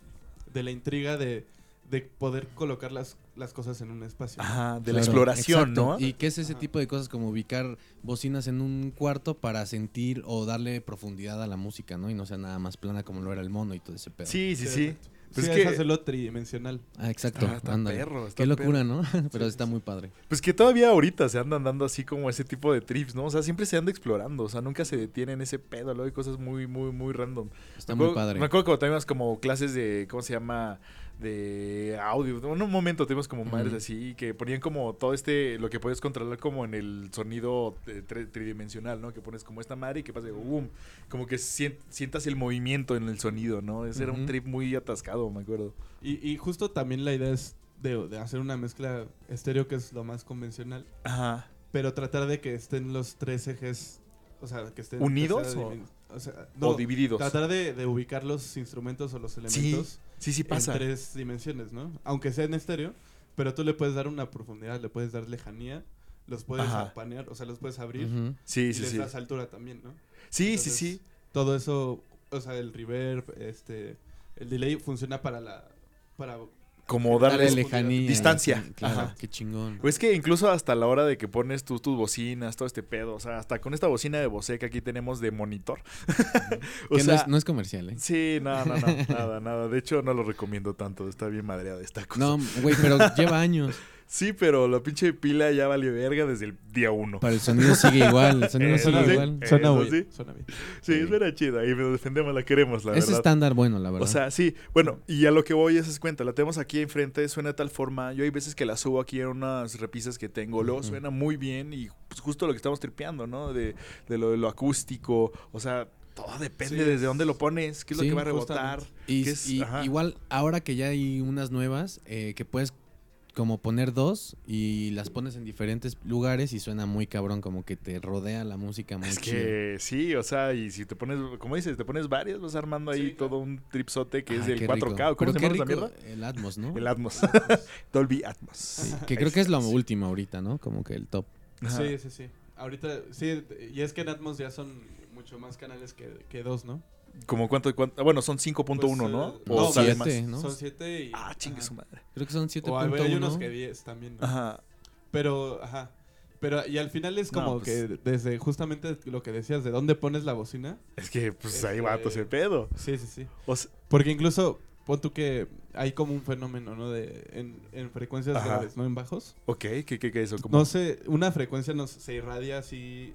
[SPEAKER 4] de la intriga de, de poder colocar las, las cosas en un espacio.
[SPEAKER 1] Ajá, de la exploración,
[SPEAKER 3] exacto.
[SPEAKER 1] ¿no?
[SPEAKER 3] ¿Y qué es ese
[SPEAKER 4] Ajá.
[SPEAKER 3] tipo de cosas como ubicar bocinas en un cuarto para sentir o darle profundidad a la música, ¿no? Y no sea nada más plana como lo era el mono y todo ese pedo.
[SPEAKER 1] Sí, sí, sí. Pues
[SPEAKER 4] sí,
[SPEAKER 1] es
[SPEAKER 4] es
[SPEAKER 1] que-
[SPEAKER 4] hacerlo tridimensional.
[SPEAKER 3] Ah, exacto.
[SPEAKER 1] Ah, está perro, está
[SPEAKER 3] Qué locura,
[SPEAKER 1] perro.
[SPEAKER 3] ¿no? Pero
[SPEAKER 4] Sí,
[SPEAKER 3] está
[SPEAKER 4] sí,
[SPEAKER 3] muy padre.
[SPEAKER 1] Pues que todavía ahorita se andan dando así como ese tipo de trips, ¿no? O sea, siempre se anda explorando, o sea, nunca se detienen ese pedo, luego hay cosas muy, muy, muy random.
[SPEAKER 3] Está
[SPEAKER 1] Me
[SPEAKER 3] muy
[SPEAKER 1] acuerdo-
[SPEAKER 3] padre.
[SPEAKER 1] Me acuerdo que teníamos como clases de, ¿cómo se llama? De audio. En un momento tuvimos como madres así que ponían como todo este, lo que puedes controlar como en el sonido eh, tri- tridimensional, ¿no? Que pones como esta madre y que pasa, boom, como que sien- sientas el movimiento en el sonido, ¿no? Ese era un trip muy atascado, me acuerdo.
[SPEAKER 4] Y, y justo también la idea es de, de hacer una mezcla estéreo que es lo más convencional,
[SPEAKER 1] Ajá.
[SPEAKER 4] pero tratar de que estén los tres ejes, o sea, que estén...
[SPEAKER 1] ¿Unidos o-
[SPEAKER 4] o sea,
[SPEAKER 1] o divididos.
[SPEAKER 4] tratar de, de ubicar los instrumentos o los elementos
[SPEAKER 1] Sí, sí pasa.
[SPEAKER 4] en tres dimensiones, ¿no? Aunque sea en estéreo, pero tú le puedes dar una profundidad, le puedes dar lejanía, los puedes
[SPEAKER 1] Ajá.
[SPEAKER 4] apanear, o sea, los puedes abrir
[SPEAKER 3] Ujú.
[SPEAKER 1] Sí,
[SPEAKER 4] y
[SPEAKER 1] sí,
[SPEAKER 4] les
[SPEAKER 1] sí.
[SPEAKER 4] das altura también, ¿no?
[SPEAKER 1] Sí, sí, sí.
[SPEAKER 4] Todo eso, o sea, el reverb, este, el delay funciona para la, para
[SPEAKER 1] Como
[SPEAKER 3] Darle lejanía.
[SPEAKER 1] distancia.
[SPEAKER 3] Claro,
[SPEAKER 1] Ajá.
[SPEAKER 3] qué chingón.
[SPEAKER 1] Pues que incluso hasta la hora de que pones tus, tus bocinas, todo este pedo, o sea, hasta con esta bocina de Bose que aquí tenemos de monitor. o
[SPEAKER 3] que
[SPEAKER 1] sea,
[SPEAKER 3] no, es, no es comercial, ¿eh?
[SPEAKER 1] sí, no, no, no, nada, nada. De hecho, no lo recomiendo tanto, está bien madreada esta cosa.
[SPEAKER 3] No, güey, pero lleva años.
[SPEAKER 1] Sí, pero la pinche pila ya valió verga desde el día uno.
[SPEAKER 3] Para el sonido sigue igual. El sonido
[SPEAKER 1] Eh,
[SPEAKER 3] sigue igual.
[SPEAKER 1] Eh,
[SPEAKER 4] Suena
[SPEAKER 1] eso
[SPEAKER 4] bien,
[SPEAKER 1] sí.
[SPEAKER 4] suena bien.
[SPEAKER 1] Sí,
[SPEAKER 3] sí.
[SPEAKER 1] es vera chida y nos defendemos, la queremos, la
[SPEAKER 3] Es
[SPEAKER 1] verdad.
[SPEAKER 3] estándar bueno, la verdad.
[SPEAKER 1] O sea, sí, bueno, y a lo que voy es, es cuenta, la tenemos aquí enfrente, suena de tal forma, yo hay veces que la subo aquí en unas repisas que tengo, luego suena muy bien y pues justo lo que estamos tripeando, ¿no? De, de lo, de lo acústico, o sea, todo depende
[SPEAKER 4] Sí,
[SPEAKER 1] desde dónde lo pones, qué es
[SPEAKER 3] Sí,
[SPEAKER 1] lo que va a rebotar.
[SPEAKER 3] y,
[SPEAKER 1] es-
[SPEAKER 3] igual, ahora que ya hay unas nuevas, eh, que puedes como poner dos y las pones en diferentes lugares y suena muy cabrón, como que te rodea la música muy
[SPEAKER 1] Es
[SPEAKER 3] chido.
[SPEAKER 1] que sí, o sea, y si te pones, como dices, te pones varias, vas armando ahí
[SPEAKER 4] Sí,
[SPEAKER 1] todo un tripsote que es del
[SPEAKER 3] qué
[SPEAKER 1] 4K.
[SPEAKER 3] rico.
[SPEAKER 1] ¿Cómo
[SPEAKER 3] Pero
[SPEAKER 1] se
[SPEAKER 3] qué
[SPEAKER 1] llama
[SPEAKER 3] rico
[SPEAKER 1] mierda?
[SPEAKER 3] El Atmos, ¿no?
[SPEAKER 1] El Atmos. Dolby Atmos.
[SPEAKER 3] Sí, que creo que es lo último ahorita, ¿no? Como que el top.
[SPEAKER 1] Ajá.
[SPEAKER 4] Sí, sí, sí. Ahorita, sí, y es que en Atmos ya son mucho más canales que, que dos, ¿no?
[SPEAKER 1] Como cuánto, cuánto- bueno, son 5.1,
[SPEAKER 4] Pues,
[SPEAKER 1] ¿no?
[SPEAKER 4] eh,
[SPEAKER 1] O
[SPEAKER 3] no,
[SPEAKER 1] sale
[SPEAKER 3] siete,
[SPEAKER 1] más.
[SPEAKER 3] ¿no?
[SPEAKER 4] Son siete y...
[SPEAKER 1] Ah, chingue
[SPEAKER 4] ajá.
[SPEAKER 1] su madre.
[SPEAKER 3] Creo que son
[SPEAKER 4] O hay, hay unos
[SPEAKER 3] 7.1.
[SPEAKER 4] que 10 también. ¿no?
[SPEAKER 1] Ajá.
[SPEAKER 4] Pero, ajá. Pero, y al final es
[SPEAKER 1] No,
[SPEAKER 4] como
[SPEAKER 1] pues-
[SPEAKER 4] que desde justamente lo que decías, de dónde pones la bocina.
[SPEAKER 1] Es que, pues ahí va todo ese pedo.
[SPEAKER 4] Sí, sí, sí.
[SPEAKER 1] O sea,
[SPEAKER 4] Porque incluso, pon tú que hay como un fenómeno, ¿no? De, en, en frecuencias
[SPEAKER 1] Ajá.
[SPEAKER 4] graves, no en bajos.
[SPEAKER 1] ok, ¿qué, qué, qué es eso?
[SPEAKER 4] No sé, una frecuencia nos, se irradia así,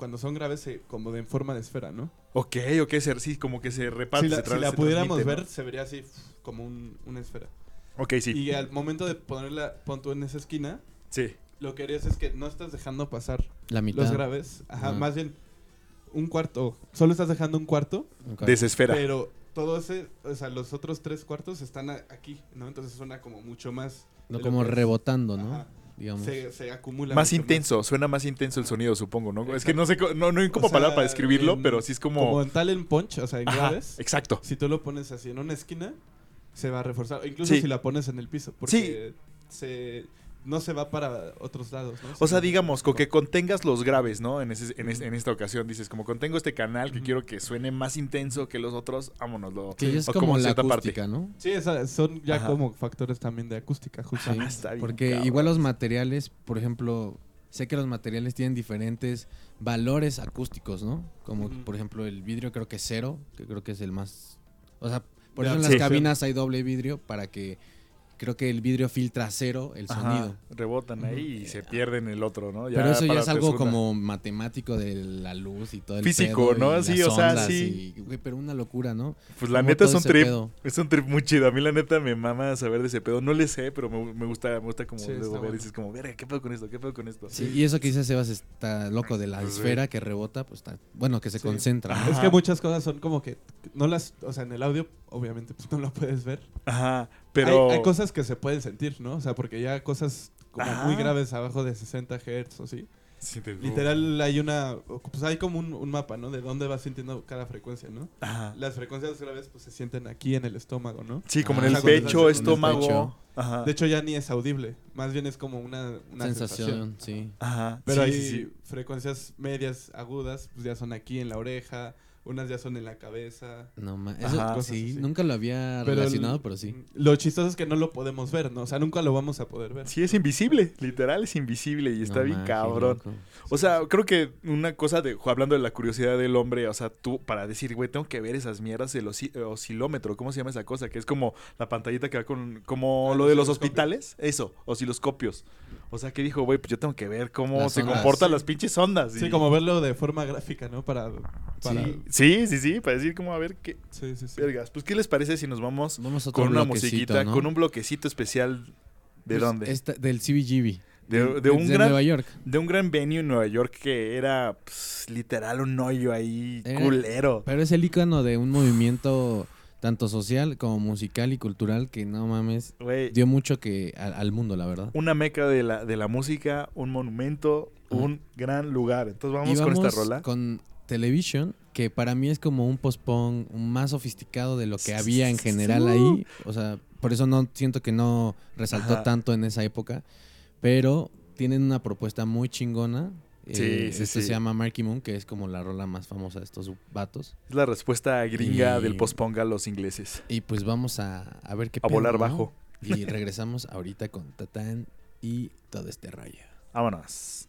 [SPEAKER 4] cuando son graves, se- como de en forma de esfera, ¿no?
[SPEAKER 1] Ok, ok, se- sí, como que se reparte.
[SPEAKER 4] si la,
[SPEAKER 1] se tra-
[SPEAKER 4] si la
[SPEAKER 1] se
[SPEAKER 4] pudiéramos
[SPEAKER 1] transmite,
[SPEAKER 4] ver,
[SPEAKER 1] ¿no?
[SPEAKER 4] se vería así, como un- una esfera.
[SPEAKER 1] Ok, sí.
[SPEAKER 4] Y al momento de ponerla, pon tú en esa esquina,
[SPEAKER 1] Sí.
[SPEAKER 4] lo que harías es que no estás dejando pasar
[SPEAKER 3] La mitad.
[SPEAKER 4] los graves. Ajá,
[SPEAKER 3] Ah.
[SPEAKER 4] más bien un cuarto. Solo estás dejando un cuarto,
[SPEAKER 3] cuarto.
[SPEAKER 1] De esa esfera.
[SPEAKER 4] pero todo ese, o sea, los otros tres cuartos están a- aquí, ¿no? Entonces suena como mucho más.
[SPEAKER 3] No, como rebotando, ¿no?
[SPEAKER 4] Ajá.
[SPEAKER 3] Digamos.
[SPEAKER 4] Se, se acumula.
[SPEAKER 1] Más intenso, suena más intenso el sonido, supongo, ¿no? Es que no sé, no, no hay como
[SPEAKER 4] O sea,
[SPEAKER 1] palabra para describirlo,
[SPEAKER 4] en-
[SPEAKER 1] pero sí es como...
[SPEAKER 4] Como en talent punch, o sea, en
[SPEAKER 1] Ajá,
[SPEAKER 4] graves.
[SPEAKER 1] exacto.
[SPEAKER 4] Si tú lo pones así en una esquina, se va a reforzar. O Incluso
[SPEAKER 1] Sí.
[SPEAKER 4] si la pones en el piso. Porque se, no se va para otros lados, ¿no?
[SPEAKER 1] O sea, digamos, con que contengas los graves, ¿no? En, ese- en, es- en esta ocasión dices, como contengo este canal que quiero que suene más intenso que los otros, vámonos.
[SPEAKER 3] Que es
[SPEAKER 1] o
[SPEAKER 3] como, la
[SPEAKER 1] cierta
[SPEAKER 3] acústica, ¿no?
[SPEAKER 4] Sí, esa- son ya
[SPEAKER 1] Ajá.
[SPEAKER 4] como factores también de acústica,
[SPEAKER 1] Ah, está bien
[SPEAKER 3] porque
[SPEAKER 1] cabrón.
[SPEAKER 3] igual los materiales, por ejemplo, sé que los materiales tienen diferentes valores acústicos, ¿no? Como por ejemplo el vidrio creo que es cero, que creo que es el más... O sea, por eso en las cabinas hay doble vidrio para que creo que el vidrio filtra cero el
[SPEAKER 1] Ajá,
[SPEAKER 3] sonido.
[SPEAKER 1] rebotan ahí y se pierden el otro, ¿no?
[SPEAKER 3] Pero eso ya es algo como matemático de la luz y todo el
[SPEAKER 1] Físico,
[SPEAKER 3] pedo
[SPEAKER 1] ¿no?
[SPEAKER 3] y
[SPEAKER 1] Sí,
[SPEAKER 3] las
[SPEAKER 1] o sea,
[SPEAKER 3] ondas
[SPEAKER 1] sí.
[SPEAKER 3] y- güey, pero una locura, ¿no?
[SPEAKER 1] Pues la
[SPEAKER 3] como
[SPEAKER 1] neta es un trip.
[SPEAKER 3] pedo.
[SPEAKER 1] Es un trip muy chido. A mí la neta me mama saber de ese pedo. No le sé, pero me, me gusta me gusta como
[SPEAKER 4] Sí,
[SPEAKER 1] ver.
[SPEAKER 4] bueno.
[SPEAKER 1] Dices como, verga, ¿qué pedo con esto? ¿Qué pedo con esto?
[SPEAKER 3] Sí, y eso que dice Sebas está loco de la
[SPEAKER 1] Pues,
[SPEAKER 3] esfera que rebota, pues está... Bueno, que se
[SPEAKER 4] Sí.
[SPEAKER 3] concentra.
[SPEAKER 4] Es que muchas cosas son como que no las, o sea, en el audio obviamente pues no lo puedes ver.
[SPEAKER 1] Ajá, pero...
[SPEAKER 4] Hay, hay cosas que se pueden sentir, ¿no? O sea, porque ya cosas como
[SPEAKER 1] Ajá.
[SPEAKER 4] muy graves abajo de 60 Hz o sí.
[SPEAKER 1] Sí, te-
[SPEAKER 4] Literal hay una, pues hay como un, un mapa, ¿no? De dónde vas sintiendo cada frecuencia, ¿no?
[SPEAKER 1] Ajá.
[SPEAKER 4] Las frecuencias graves pues se sienten aquí en el estómago, ¿no?
[SPEAKER 1] Sí, como
[SPEAKER 3] Ah,
[SPEAKER 1] en el pecho, estómago.
[SPEAKER 3] pecho.
[SPEAKER 1] Ajá.
[SPEAKER 4] De hecho ya ni es audible, más bien es como una, una
[SPEAKER 3] sensación,
[SPEAKER 4] sensación.
[SPEAKER 3] sí.
[SPEAKER 1] Ajá.
[SPEAKER 4] Pero
[SPEAKER 1] sí,
[SPEAKER 4] hay
[SPEAKER 1] sí, sí.
[SPEAKER 4] frecuencias medias agudas, pues ya son aquí en la oreja, unas ya son en la cabeza.
[SPEAKER 3] No
[SPEAKER 1] Ajá.
[SPEAKER 3] eso
[SPEAKER 4] Cosas
[SPEAKER 3] sí,
[SPEAKER 4] así.
[SPEAKER 3] nunca lo había
[SPEAKER 4] Pero
[SPEAKER 3] relacionado,
[SPEAKER 4] el-
[SPEAKER 3] pero sí.
[SPEAKER 4] Lo chistoso es que no lo podemos ver, ¿no? O sea, nunca lo vamos a poder ver.
[SPEAKER 1] Sí, es invisible. Literal, es invisible y está
[SPEAKER 3] No
[SPEAKER 1] bien cabrón. O sea, creo que una cosa de, hablando de la curiosidad del hombre, o sea, tú, para decir, güey, tengo que ver esas mierdas, el osi- oscilómetro, ¿cómo se llama esa cosa? Que es como la pantallita que va con, como
[SPEAKER 4] Ah,
[SPEAKER 1] lo de los hospitales. Eso, osciloscopios. O sea, que dijo, güey, pues yo tengo que ver cómo
[SPEAKER 3] Las
[SPEAKER 1] se
[SPEAKER 3] ondas.
[SPEAKER 1] comportan
[SPEAKER 4] Sí.
[SPEAKER 1] las pinches ondas.
[SPEAKER 4] Sí, como verlo de forma gráfica, ¿no? Para... para
[SPEAKER 1] Sí, sí, sí, sí, para decir como, a ver, qué
[SPEAKER 4] sí, sí, sí.
[SPEAKER 1] vergas. Pues, ¿qué les parece si nos vamos
[SPEAKER 3] Vamos
[SPEAKER 1] con una musiquita,
[SPEAKER 3] ¿no?
[SPEAKER 1] con un bloquecito especial? ¿De
[SPEAKER 3] Pues,
[SPEAKER 1] dónde?
[SPEAKER 3] esta- del CBGB.
[SPEAKER 1] De, de un gran
[SPEAKER 3] Nueva York.
[SPEAKER 1] de un gran venue en Nueva York que era pues, literal un hoyo ahí
[SPEAKER 3] Era-
[SPEAKER 1] culero.
[SPEAKER 3] Pero es el icono de un movimiento tanto social como musical y cultural que no mames, dio mucho que al, al mundo, la verdad.
[SPEAKER 1] una meca de la, de la música, un monumento, un gran lugar. Entonces vamos,
[SPEAKER 3] Y
[SPEAKER 1] con esta
[SPEAKER 3] vamos
[SPEAKER 1] rola.
[SPEAKER 3] Con Television, que para mí es como un post-punk más sofisticado de lo que había en general ahí. O sea, por eso no siento que no resaltó
[SPEAKER 1] Ajá.
[SPEAKER 3] tanto en esa época. Pero tienen una propuesta muy chingona.
[SPEAKER 1] Sí,
[SPEAKER 3] Eh,
[SPEAKER 1] sí, sí.
[SPEAKER 3] se llama Marky Moon, que es como la rola más famosa de estos vatos.
[SPEAKER 1] Es la respuesta gringa
[SPEAKER 3] Y-
[SPEAKER 1] del post-punk a los ingleses.
[SPEAKER 3] Y pues vamos a, a ver qué
[SPEAKER 1] A
[SPEAKER 3] pedo,
[SPEAKER 1] volar
[SPEAKER 3] ¿no?
[SPEAKER 1] bajo.
[SPEAKER 3] Y regresamos ahorita con Tatán y todo este rollo.
[SPEAKER 1] Vámonos.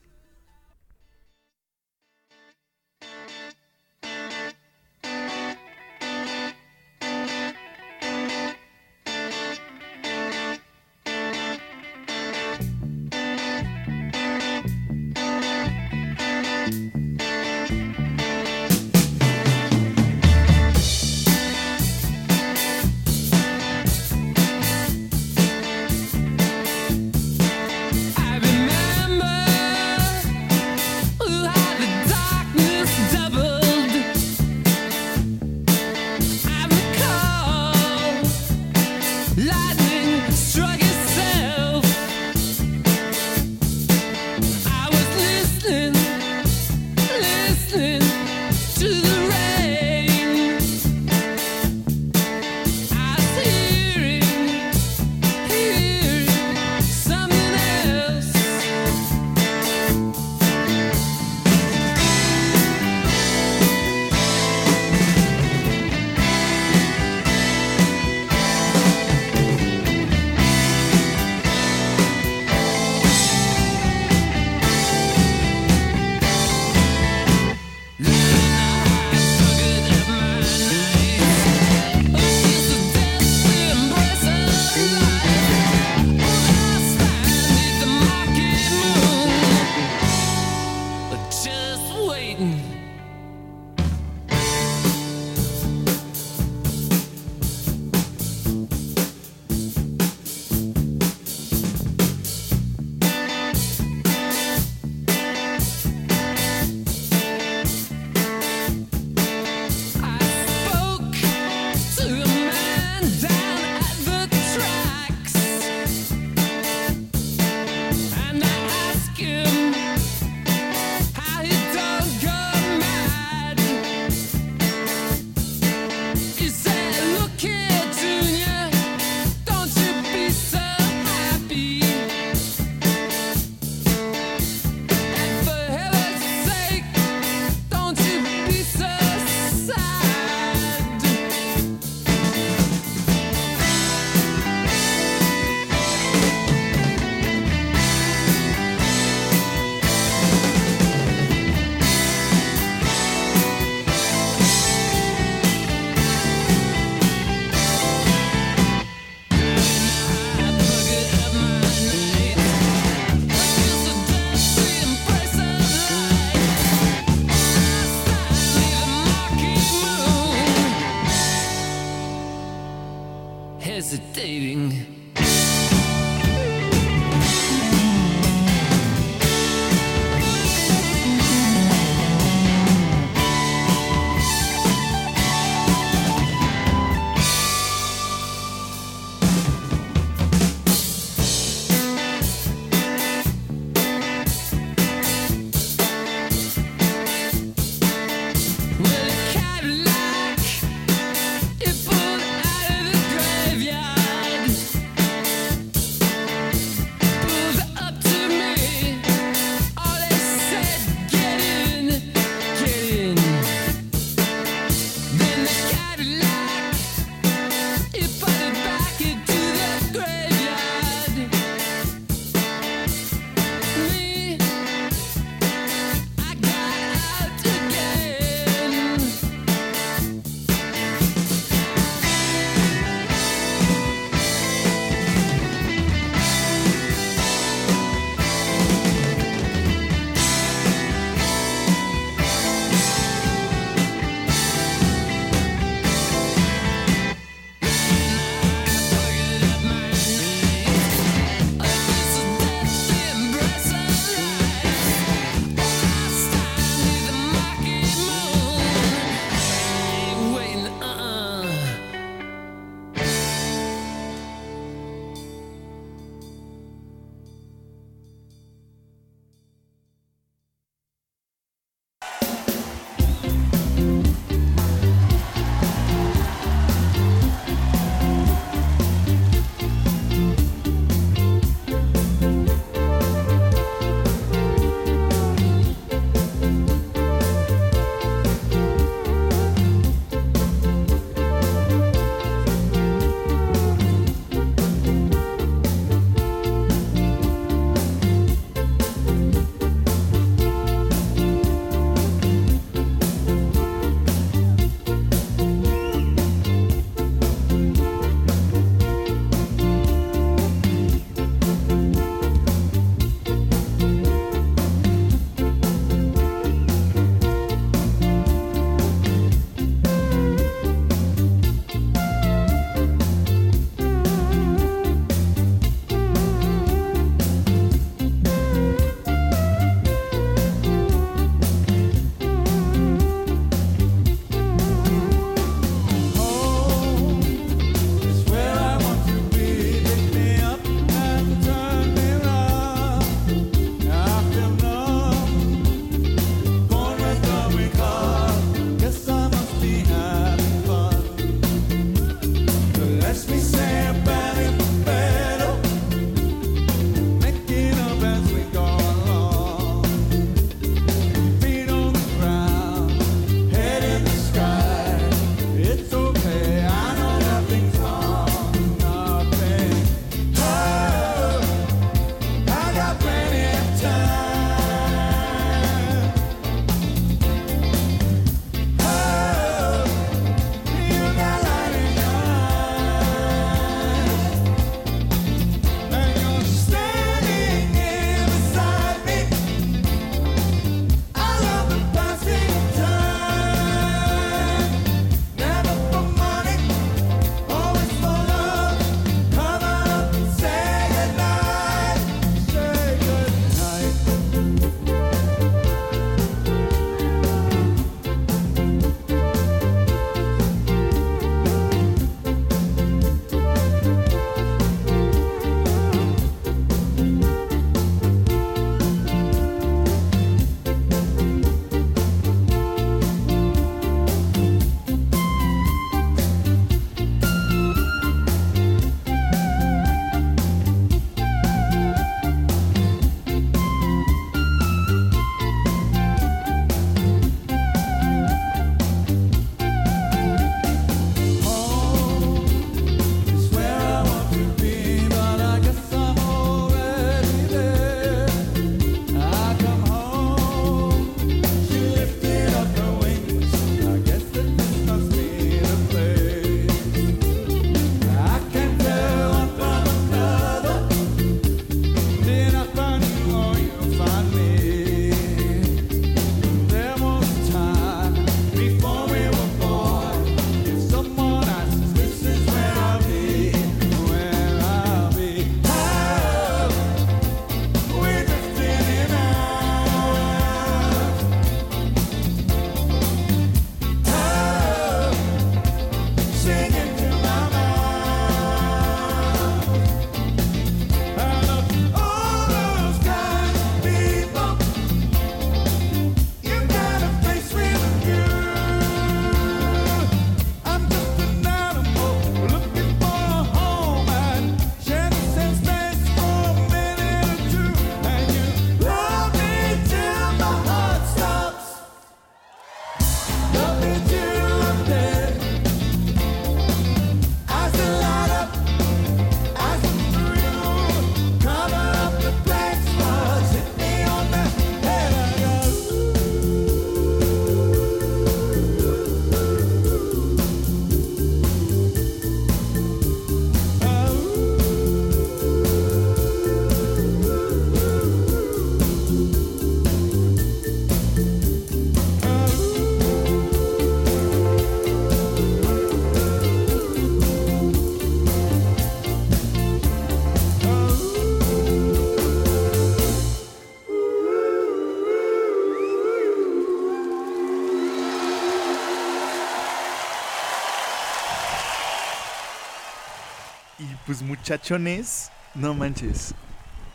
[SPEAKER 1] Muchachones, no manches.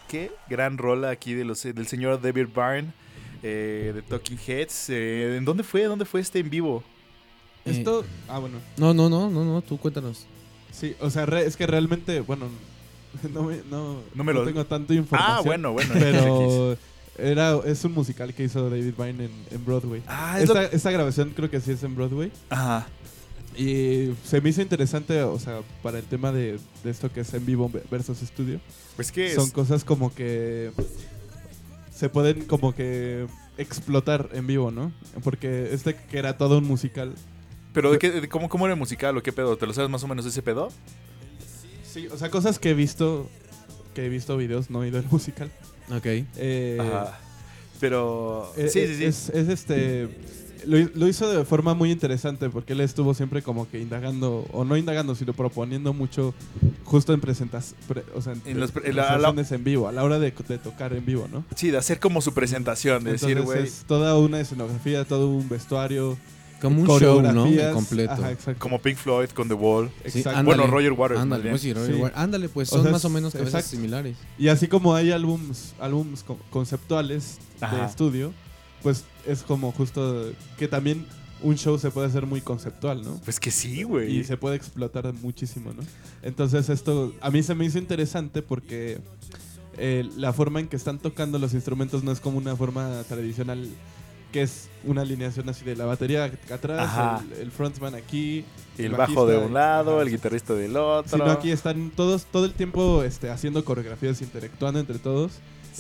[SPEAKER 1] Qué gran rola aquí de los, del señor David Byrne, eh, de Talking Heads. Eh, ¿En dónde fue? ¿Dónde fue este en vivo?
[SPEAKER 4] Esto, ah, bueno.
[SPEAKER 3] No, no, no, no, no, tú cuéntanos.
[SPEAKER 4] Sí, o sea, re- es que realmente, bueno, no, me, no,
[SPEAKER 1] No me lo-
[SPEAKER 4] tengo tanta información.
[SPEAKER 1] Ah, bueno, bueno.
[SPEAKER 4] Pero era, es un musical que hizo David Byrne en, en Broadway.
[SPEAKER 1] Ah, es lo-
[SPEAKER 4] Esta, esta grabación creo que sí es en Broadway.
[SPEAKER 1] Ajá.
[SPEAKER 4] Y se me hizo interesante, o sea, para el tema de, de esto que es en vivo versus estudio.
[SPEAKER 1] Pues que
[SPEAKER 4] Son
[SPEAKER 1] es-
[SPEAKER 4] cosas como que se pueden como que explotar en vivo, ¿no? Porque este que era todo un musical.
[SPEAKER 1] Pero ¿de qué, de cómo, ¿cómo era el musical o qué pedo? ¿Te lo sabes más o menos ese pedo?
[SPEAKER 4] Sí, o sea, cosas que he visto, que he visto videos, no he ido al musical.
[SPEAKER 3] Ok.
[SPEAKER 4] Eh,
[SPEAKER 1] Ajá. Pero...
[SPEAKER 4] eh,
[SPEAKER 1] sí, sí, sí.
[SPEAKER 4] Es, es este... Lo, hi- lo hizo de forma muy interesante porque él estuvo siempre como que indagando, o no indagando, sino proponiendo mucho justo en presentas, pre- o sea, en,
[SPEAKER 1] En los
[SPEAKER 4] en
[SPEAKER 1] la- la-
[SPEAKER 4] presentaciones en vivo, a la hora de, de tocar en vivo, ¿no?
[SPEAKER 1] Sí, de hacer como su presentación, de decir,
[SPEAKER 4] Entonces
[SPEAKER 1] güey,
[SPEAKER 4] es toda una escenografía, todo un vestuario,
[SPEAKER 3] Como un show, ¿no? Completo.
[SPEAKER 4] Ajá,
[SPEAKER 1] como Pink Floyd con The Wall.
[SPEAKER 3] Sí, ándale.
[SPEAKER 1] Bueno, Roger Waters.
[SPEAKER 3] Ándale, pues sí, Roger
[SPEAKER 4] Sí.
[SPEAKER 3] Waters. Ándale, pues
[SPEAKER 4] O
[SPEAKER 3] son
[SPEAKER 4] sea,
[SPEAKER 3] más o menos cabezas
[SPEAKER 4] exacto.
[SPEAKER 3] similares.
[SPEAKER 4] Y así como hay álbums, álbums co- conceptuales
[SPEAKER 1] Ajá.
[SPEAKER 4] de estudio, pues es como justo que también un show se puede hacer muy conceptual, ¿no?
[SPEAKER 1] Pues que sí, güey.
[SPEAKER 4] Y se puede explotar muchísimo, ¿no? Entonces esto a mí se me hizo interesante porque eh, la forma en que están tocando los instrumentos no es como una forma tradicional que es una alineación así de la batería atrás, el, el frontman aquí,
[SPEAKER 1] el bajo de un lado,
[SPEAKER 4] ajá,
[SPEAKER 1] el guitarrista del otro.
[SPEAKER 4] Sino aquí están todos todo el tiempo este, haciendo coreografías, interactuando entre todos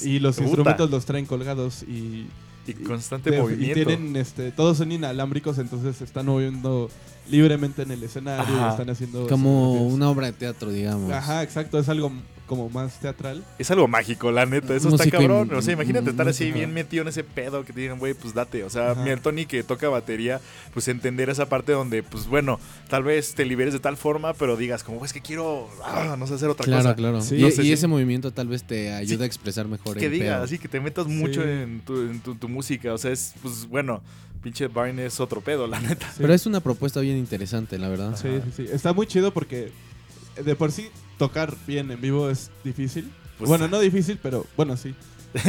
[SPEAKER 4] y los instrumentos los traen colgados y
[SPEAKER 1] Y constante movimiento.
[SPEAKER 4] Y tienen, este, todos son inalámbricos, entonces se están moviendo libremente en el escenario
[SPEAKER 1] Ajá.
[SPEAKER 4] están haciendo...
[SPEAKER 3] Como una obra de teatro, digamos.
[SPEAKER 4] Ajá, exacto, es algo como más teatral.
[SPEAKER 1] Es algo mágico, la neta. Eso
[SPEAKER 3] Música
[SPEAKER 1] está cabrón. O sea, imagínate estar así bien metido en ese pedo que te digan, güey, pues date. O sea, mi el Tony que toca batería, pues entender esa parte donde, pues bueno, tal vez te liberes de tal forma, pero digas, como, es que quiero, ah, no sé, hacer otra
[SPEAKER 3] Claro,
[SPEAKER 1] cosa.
[SPEAKER 3] claro.
[SPEAKER 4] Sí.
[SPEAKER 3] y
[SPEAKER 1] No sé
[SPEAKER 3] y
[SPEAKER 1] si-
[SPEAKER 3] ese movimiento tal vez te ayuda
[SPEAKER 1] Sí.
[SPEAKER 3] a expresar mejor
[SPEAKER 1] Que
[SPEAKER 3] el
[SPEAKER 1] digas,
[SPEAKER 3] pedo.
[SPEAKER 1] así que te metas mucho
[SPEAKER 4] Sí.
[SPEAKER 1] en, tu, en tu, tu música. O sea, es, pues bueno, pinche Barney es otro pedo, la neta.
[SPEAKER 3] Pero es una propuesta bien interesante, la verdad.
[SPEAKER 4] Sí, sí, sí. Está muy chido porque de por sí tocar bien en vivo es difícil.
[SPEAKER 1] Pues,
[SPEAKER 4] bueno, no difícil, pero bueno, sí.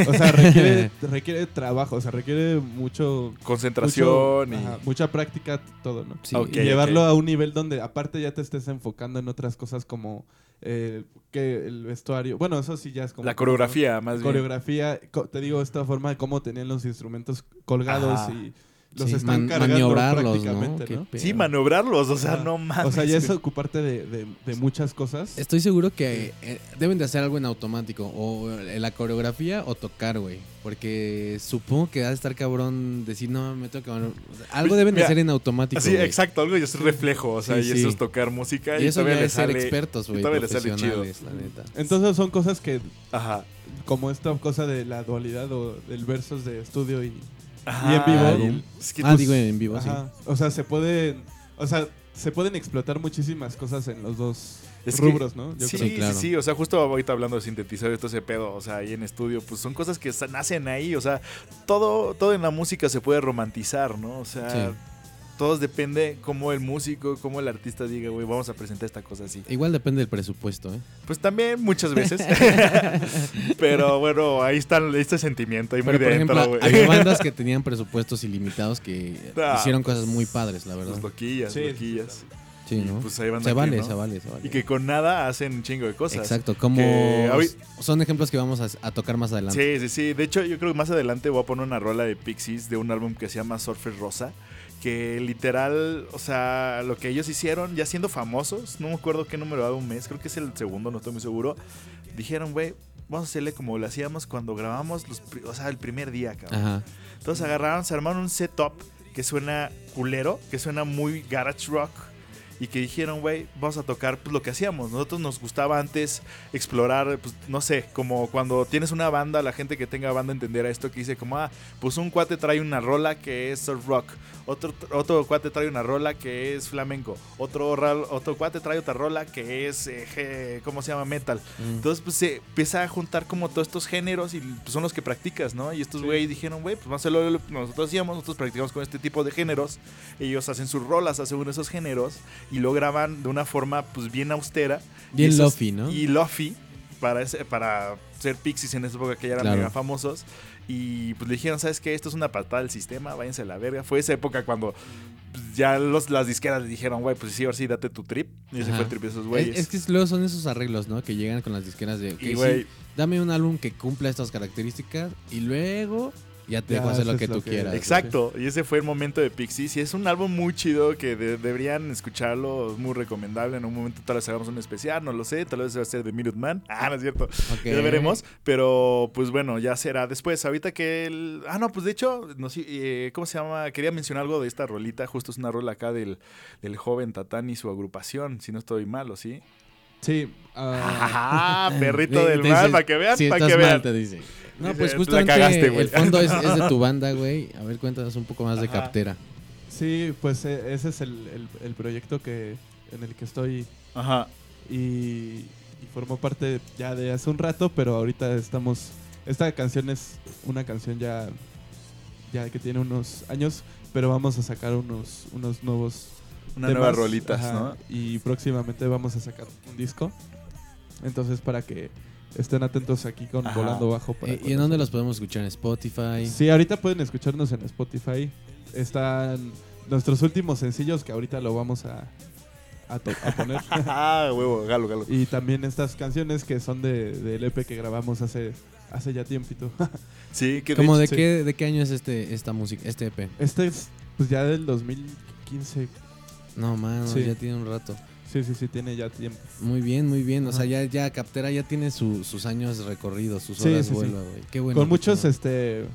[SPEAKER 4] O sea, requiere, requiere trabajo, o sea, requiere mucho...
[SPEAKER 1] Concentración
[SPEAKER 4] mucho-
[SPEAKER 1] y...
[SPEAKER 4] ajá, mucha práctica, todo, ¿no?
[SPEAKER 3] Sí.
[SPEAKER 4] Y llevarlo a un nivel donde aparte ya te estés enfocando en otras cosas como eh, que el vestuario. Bueno, eso sí ya es como...
[SPEAKER 1] La coreografía, más bien.
[SPEAKER 4] Coreografía, co- te digo, esta forma de cómo tenían los instrumentos colgados
[SPEAKER 1] Ajá.
[SPEAKER 4] y los
[SPEAKER 3] Sí,
[SPEAKER 4] están
[SPEAKER 3] man-
[SPEAKER 4] cargando
[SPEAKER 3] maniobrarlos, ¿no?
[SPEAKER 4] prácticamente, ¿no?
[SPEAKER 1] Sí, maniobrarlos, o sea, no mames.
[SPEAKER 4] O sea, ya es ocuparte de, de- de muchas cosas.
[SPEAKER 3] Estoy seguro que eh, deben de hacer algo en automático. O eh, la coreografía o tocar, güey. Porque supongo que ha de estar cabrón decir, no, me tengo que... o sea, Algo deben de hacer en automático,
[SPEAKER 1] Así,
[SPEAKER 3] güey.
[SPEAKER 1] exacto, algo y es reflejo, o sea,
[SPEAKER 3] Sí,
[SPEAKER 1] y
[SPEAKER 3] sí.
[SPEAKER 1] eso es tocar música y,
[SPEAKER 3] Y eso
[SPEAKER 1] todavía
[SPEAKER 3] ya es ser
[SPEAKER 1] sale-
[SPEAKER 3] expertos, güey.
[SPEAKER 1] todavía le sale chido.
[SPEAKER 3] la neta.
[SPEAKER 4] Entonces son cosas que,
[SPEAKER 1] Ajá.
[SPEAKER 4] como esta cosa de la dualidad o del versus de estudio y...
[SPEAKER 1] Ajá,
[SPEAKER 4] en vivo.
[SPEAKER 1] y el- es que
[SPEAKER 3] Ah,
[SPEAKER 1] pues,
[SPEAKER 3] digo en vivo, sí.
[SPEAKER 4] O sea, se pueden... O sea, se pueden explotar muchísimas cosas en los dos
[SPEAKER 1] Es que-
[SPEAKER 4] rubros, ¿no? Yo
[SPEAKER 1] sí,
[SPEAKER 4] creo.
[SPEAKER 1] sí,
[SPEAKER 3] claro.
[SPEAKER 1] sí, o sea, justo ahorita hablando de sintetizar todo ese pedo, o sea, ahí en estudio, pues son cosas que nacen ahí, o sea, todo, todo en la música se puede romantizar, ¿no? O sea,
[SPEAKER 3] Sí.
[SPEAKER 1] Todo depende cómo el músico, cómo el artista diga, güey, vamos a presentar esta cosa así.
[SPEAKER 3] Igual depende del presupuesto, ¿eh?
[SPEAKER 1] Pues también muchas veces. Pero bueno, ahí está este sentimiento ahí
[SPEAKER 3] Pero,
[SPEAKER 1] muy
[SPEAKER 3] por
[SPEAKER 1] dentro,
[SPEAKER 3] ejemplo,
[SPEAKER 1] güey.
[SPEAKER 3] había bandas que tenían presupuestos ilimitados que
[SPEAKER 1] Ah,
[SPEAKER 3] hicieron cosas muy padres, la verdad.
[SPEAKER 1] Los loquillas,
[SPEAKER 4] Sí,
[SPEAKER 1] loquillas.
[SPEAKER 3] Sí, ¿no?
[SPEAKER 1] pues ahí van
[SPEAKER 3] se
[SPEAKER 1] aquí,
[SPEAKER 3] vale,
[SPEAKER 1] ¿no?
[SPEAKER 3] se vale, se vale.
[SPEAKER 1] Y que con nada hacen un chingo de cosas.
[SPEAKER 3] Exacto, como
[SPEAKER 1] Que
[SPEAKER 3] son ejemplos que vamos a, a tocar más adelante.
[SPEAKER 1] Sí, sí, sí. De hecho, yo creo que más adelante voy a poner una rola de Pixies de un álbum que se llama Surfer Rosa. Que literal, o sea, lo que ellos hicieron, ya siendo famosos, no me acuerdo qué número de un mes, creo que es el segundo, no estoy muy seguro. Dijeron, güey, vamos a hacerle como lo hacíamos cuando grabamos, los, o sea, el primer día, cabrón.
[SPEAKER 3] Ajá.
[SPEAKER 1] Entonces agarraron, se armaron un setup que suena culero, que suena muy garage rock. Y que dijeron, güey, vamos a tocar pues, lo que hacíamos. Nosotros nos gustaba antes explorar, pues, no sé, como cuando tienes una banda, la gente que tenga banda entenderá esto que dice como, ah, pues un cuate trae una rola que es surf rock. Otro, otro cuate trae una rola que es flamenco. Otro, otro cuate trae otra rola que es, eh, ¿cómo se llama? Metal.
[SPEAKER 3] Mm.
[SPEAKER 1] Entonces, pues se empieza a juntar como todos estos géneros y pues, son los que practicas, ¿no? Y estos güeyes dijeron, güey, pues vamos a lo que nosotros hacíamos, nosotros practicamos con este tipo de géneros. Ellos hacen sus rolas según esos géneros y lo graban de una forma pues bien austera.
[SPEAKER 3] Bien lofi, ¿no?
[SPEAKER 1] Y lofi para, ese- para ser Pixies en esa época que ya eran
[SPEAKER 3] Claro.
[SPEAKER 1] mega famosos. Y pues le dijeron, ¿sabes qué? Esto es una patada del sistema, váyanse a la verga. Fue esa época cuando pues, ya los, las disqueras le dijeron, güey, pues sí, ahora sí, date tu trip. Y ese fue el trip de esos güeyes.
[SPEAKER 3] Es, es que luego son esos arreglos, ¿no? Que llegan con las disqueras de. ok,
[SPEAKER 1] y
[SPEAKER 3] sí, dame un álbum que cumpla estas características y luego ya te
[SPEAKER 4] Ya
[SPEAKER 3] dejo hacer lo que
[SPEAKER 4] lo
[SPEAKER 3] tú
[SPEAKER 4] que-
[SPEAKER 3] quieras.
[SPEAKER 1] Exacto, y ese fue el momento de Pixies. Y es un álbum muy chido que de- deberían escucharlo, es muy recomendable. En un momento tal vez hagamos un especial, no lo sé, tal vez va a ser de Minuteman. Ah, no es cierto, ya veremos. Pero pues bueno, ya será después. Ahorita que el. Ah, no, pues de hecho, no sé, eh, ¿cómo se llama? Quería mencionar algo de esta rolita. Justo es una rola acá del, del joven Tatán y su agrupación, si no estoy mal, ¿o sí?
[SPEAKER 4] Sí. ah,
[SPEAKER 1] Ah, perrito del
[SPEAKER 3] te
[SPEAKER 1] mal, para que vean,
[SPEAKER 3] Si
[SPEAKER 1] para que
[SPEAKER 3] mal,
[SPEAKER 1] vean.
[SPEAKER 3] te dice. No, pues
[SPEAKER 1] "La
[SPEAKER 3] justamente
[SPEAKER 1] cagaste, güey".
[SPEAKER 3] el fondo es, es de tu banda, güey. A ver, cuéntanos un poco más de
[SPEAKER 1] Ajá.
[SPEAKER 3] Captera.
[SPEAKER 4] sí, pues eh, ese es el, el- el proyecto que en el que estoy
[SPEAKER 1] Ajá.
[SPEAKER 4] y, y formó parte ya de hace un rato, pero ahorita estamos... Esta canción es una canción ya, ya que tiene unos años, pero vamos a sacar unos, unos nuevos
[SPEAKER 1] Una
[SPEAKER 4] temas,
[SPEAKER 1] nueva rolitas,
[SPEAKER 4] ajá,
[SPEAKER 1] ¿no?
[SPEAKER 4] Y próximamente vamos a sacar un disco. Entonces, para que estén atentos aquí con
[SPEAKER 1] Ajá.
[SPEAKER 4] Volando Bajo. para
[SPEAKER 3] ¿Y en dónde los podemos escuchar? ¿En Spotify?
[SPEAKER 4] Sí, ahorita pueden escucharnos en Spotify. Están nuestros últimos sencillos que ahorita lo vamos a, a, poner.
[SPEAKER 1] Ah, huevo, galo, galo.
[SPEAKER 4] y también estas canciones que son de, del EP que grabamos hace, hace ya tiempito.
[SPEAKER 1] Sí, que de
[SPEAKER 3] ¿Cómo de
[SPEAKER 4] sí.
[SPEAKER 3] qué, de qué año es este, esta música, este EP?
[SPEAKER 4] Este es pues ya del 2015.
[SPEAKER 3] No, mano,
[SPEAKER 4] Sí.
[SPEAKER 3] ya tiene un rato.
[SPEAKER 4] Sí, sí, sí, tiene ya tiempo.
[SPEAKER 3] Muy bien, muy bien. O sea, ya, ya Captera ya tiene su- sus años recorridos, sus horas
[SPEAKER 4] sí, sí.
[SPEAKER 3] vuelo, güey. Qué bueno.
[SPEAKER 4] Con muchos, este...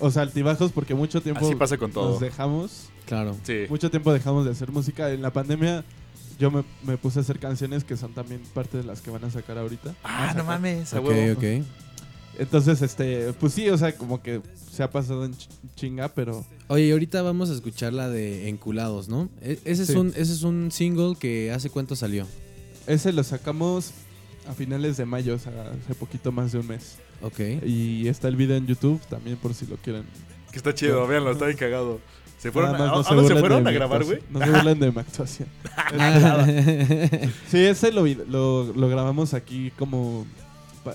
[SPEAKER 4] O sea, altibajos porque mucho tiempo
[SPEAKER 1] Así pasa con todo.
[SPEAKER 4] nos dejamos.
[SPEAKER 3] Claro.
[SPEAKER 1] Sí.
[SPEAKER 4] Mucho tiempo dejamos de hacer música. En la pandemia yo me, me puse a hacer canciones que son también parte de las que van a sacar ahorita.
[SPEAKER 1] Ah, no mames, a
[SPEAKER 3] Ok,
[SPEAKER 1] huevo.
[SPEAKER 3] ok.
[SPEAKER 4] Entonces, este, pues sí, o sea, como que se ha pasado en ch- chinga, pero
[SPEAKER 3] Oye, y ahorita vamos a escuchar la de Enculados, ¿no? E- ese, es
[SPEAKER 4] Sí.
[SPEAKER 3] un, ese es un single que hace cuánto salió.
[SPEAKER 4] ese lo sacamos a finales de mayo, o sea, hace poquito más de un mes.
[SPEAKER 3] Ok.
[SPEAKER 4] Y está el video en YouTube también por si lo quieren.
[SPEAKER 1] Que está chido, véanlo, está bien cagado. ¿Se fueron, a,
[SPEAKER 4] más no
[SPEAKER 1] ¿a dónde se
[SPEAKER 4] burlen
[SPEAKER 1] fueron a grabar, güey?
[SPEAKER 4] No se burlen de mi actuación. Sí, ese lo, lo, lo grabamos aquí como,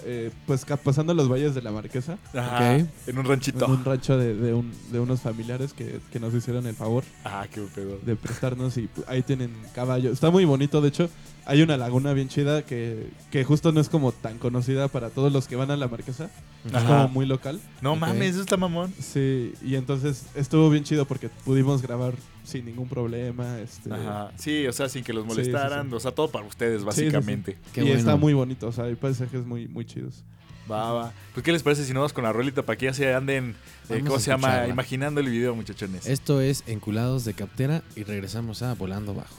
[SPEAKER 4] eh, pues pasando los valles de la Marquesa.
[SPEAKER 1] Ajá. En un ranchito.
[SPEAKER 4] En un rancho de, de, un- de unos familiares que, que nos hicieron el favor
[SPEAKER 1] Ah, qué pedo.
[SPEAKER 4] de prestarnos y pues, ahí tienen caballo. Está muy bonito, de hecho, hay una laguna bien chida que, que justo no es como tan conocida para todos los que van a la Marquesa. Es como muy local.
[SPEAKER 1] No mames, eso está mamón.
[SPEAKER 4] Sí, y entonces estuvo bien chido porque pudimos grabar sin ningún problema. Este,
[SPEAKER 1] Ajá. Sí, o sea, sin que los
[SPEAKER 4] Sí, sí,
[SPEAKER 1] molestaran.
[SPEAKER 4] sí.
[SPEAKER 1] O sea, todo para ustedes,
[SPEAKER 4] sí, sí.
[SPEAKER 1] básicamente.
[SPEAKER 3] Qué
[SPEAKER 4] y
[SPEAKER 3] bueno.
[SPEAKER 4] está muy bonito, o sea, hay paisajes muy, muy chidos.
[SPEAKER 1] Va, va. Pues, ¿qué les parece si nos vamos con la rolita para que ya se anden, eh, ¿cómo se llama? Imaginando el video, muchachones.
[SPEAKER 3] Esto es Enculados de Captera y regresamos a Volando Bajo.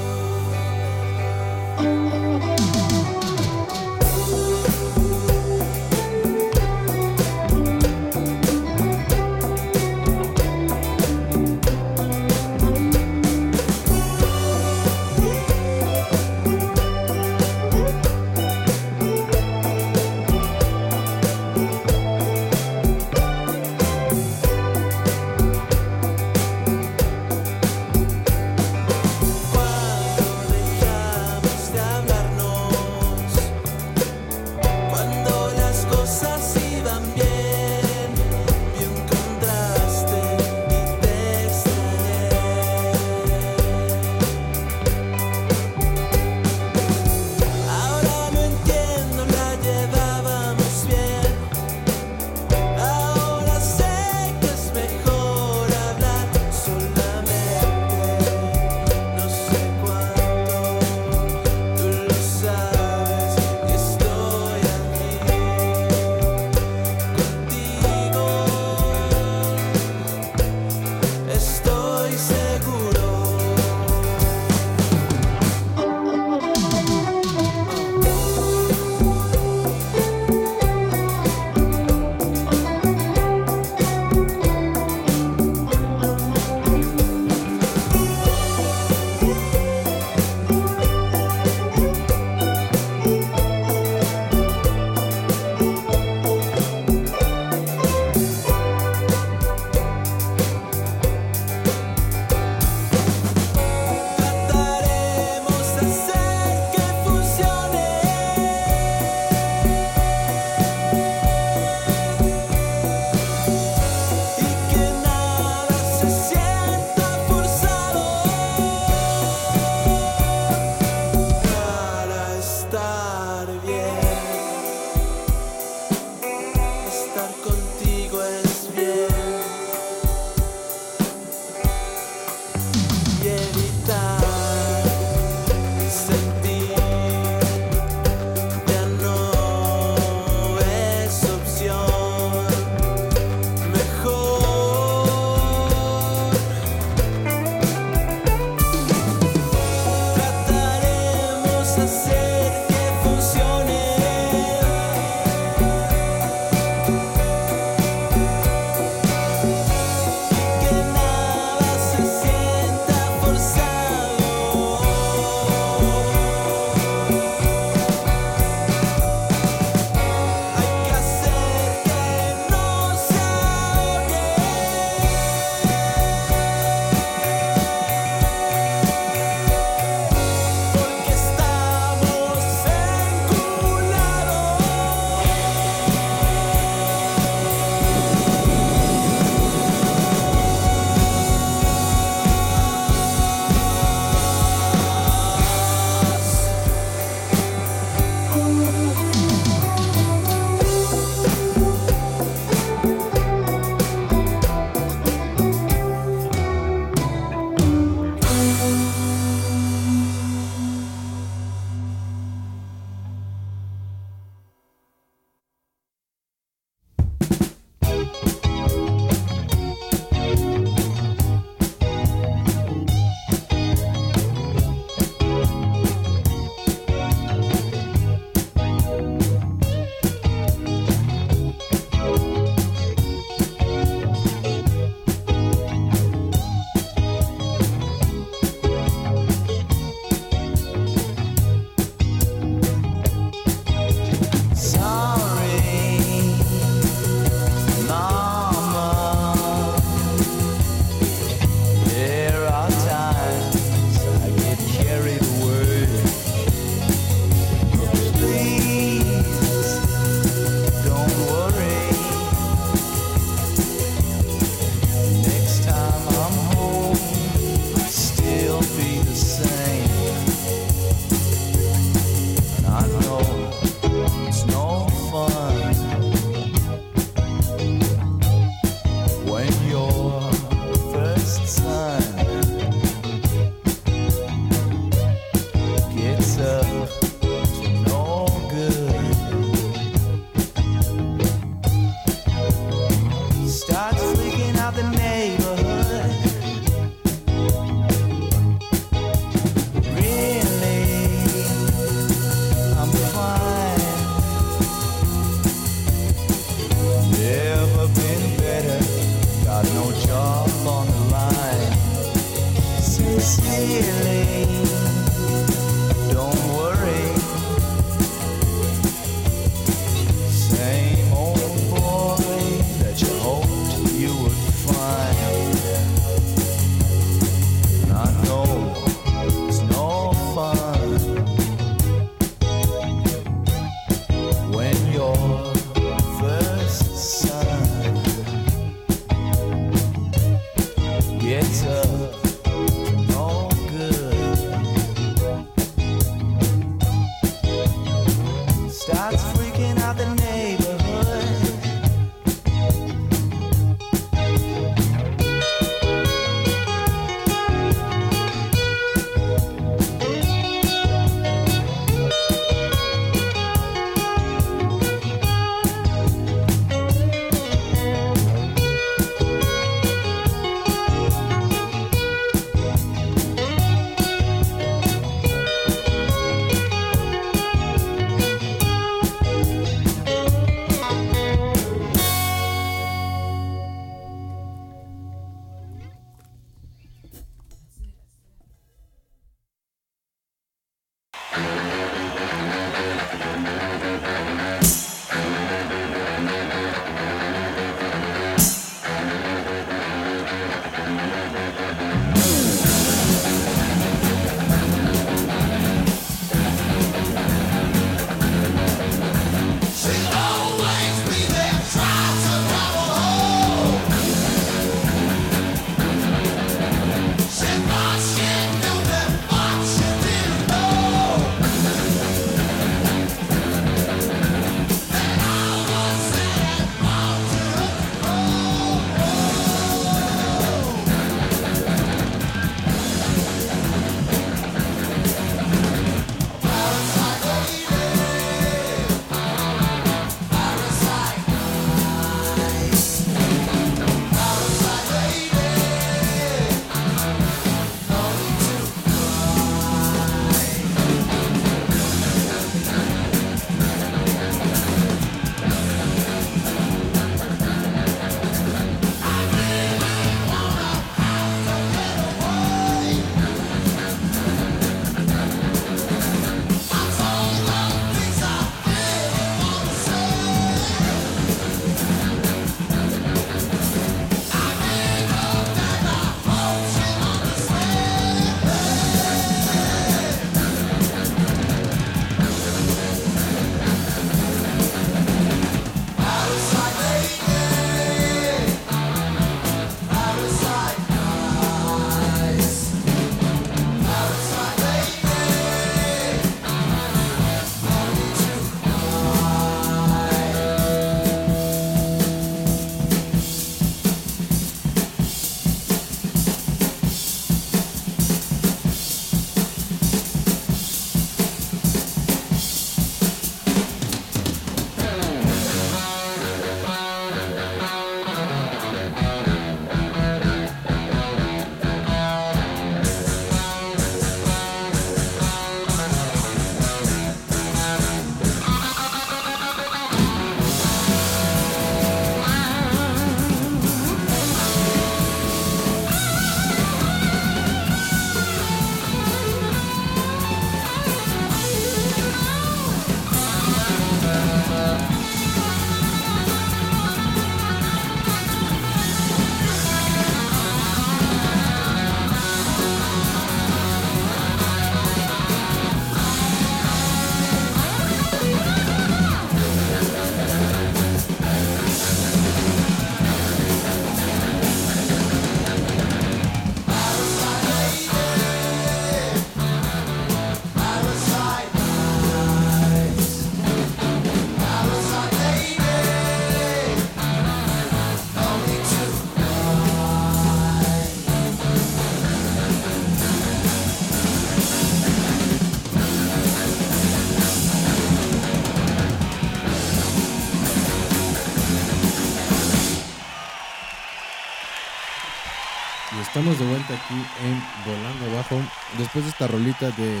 [SPEAKER 5] Estamos
[SPEAKER 3] de vuelta aquí en Volando Abajo. Después de esta rolita de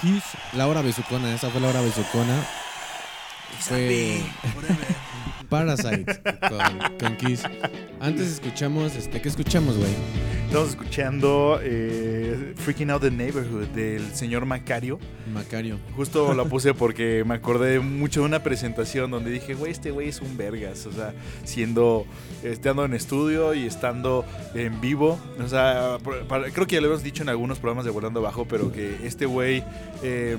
[SPEAKER 3] Kiss, la hora besucona. Esa fue la hora besucona. Fue Parasite con, con Kiss. Antes escuchamos, este, ¿qué escuchamos, güey?
[SPEAKER 1] Estamos escuchando eh, Freaking Out the Neighborhood del señor Macario.
[SPEAKER 3] Macario.
[SPEAKER 1] Justo lo puse porque me acordé mucho de una presentación donde dije, güey, este güey es un vergas. O sea, siendo, estando en estudio y estando en vivo. O sea, para- creo que ya lo hemos dicho en algunos programas de Volando Bajo, pero que este güey, eh,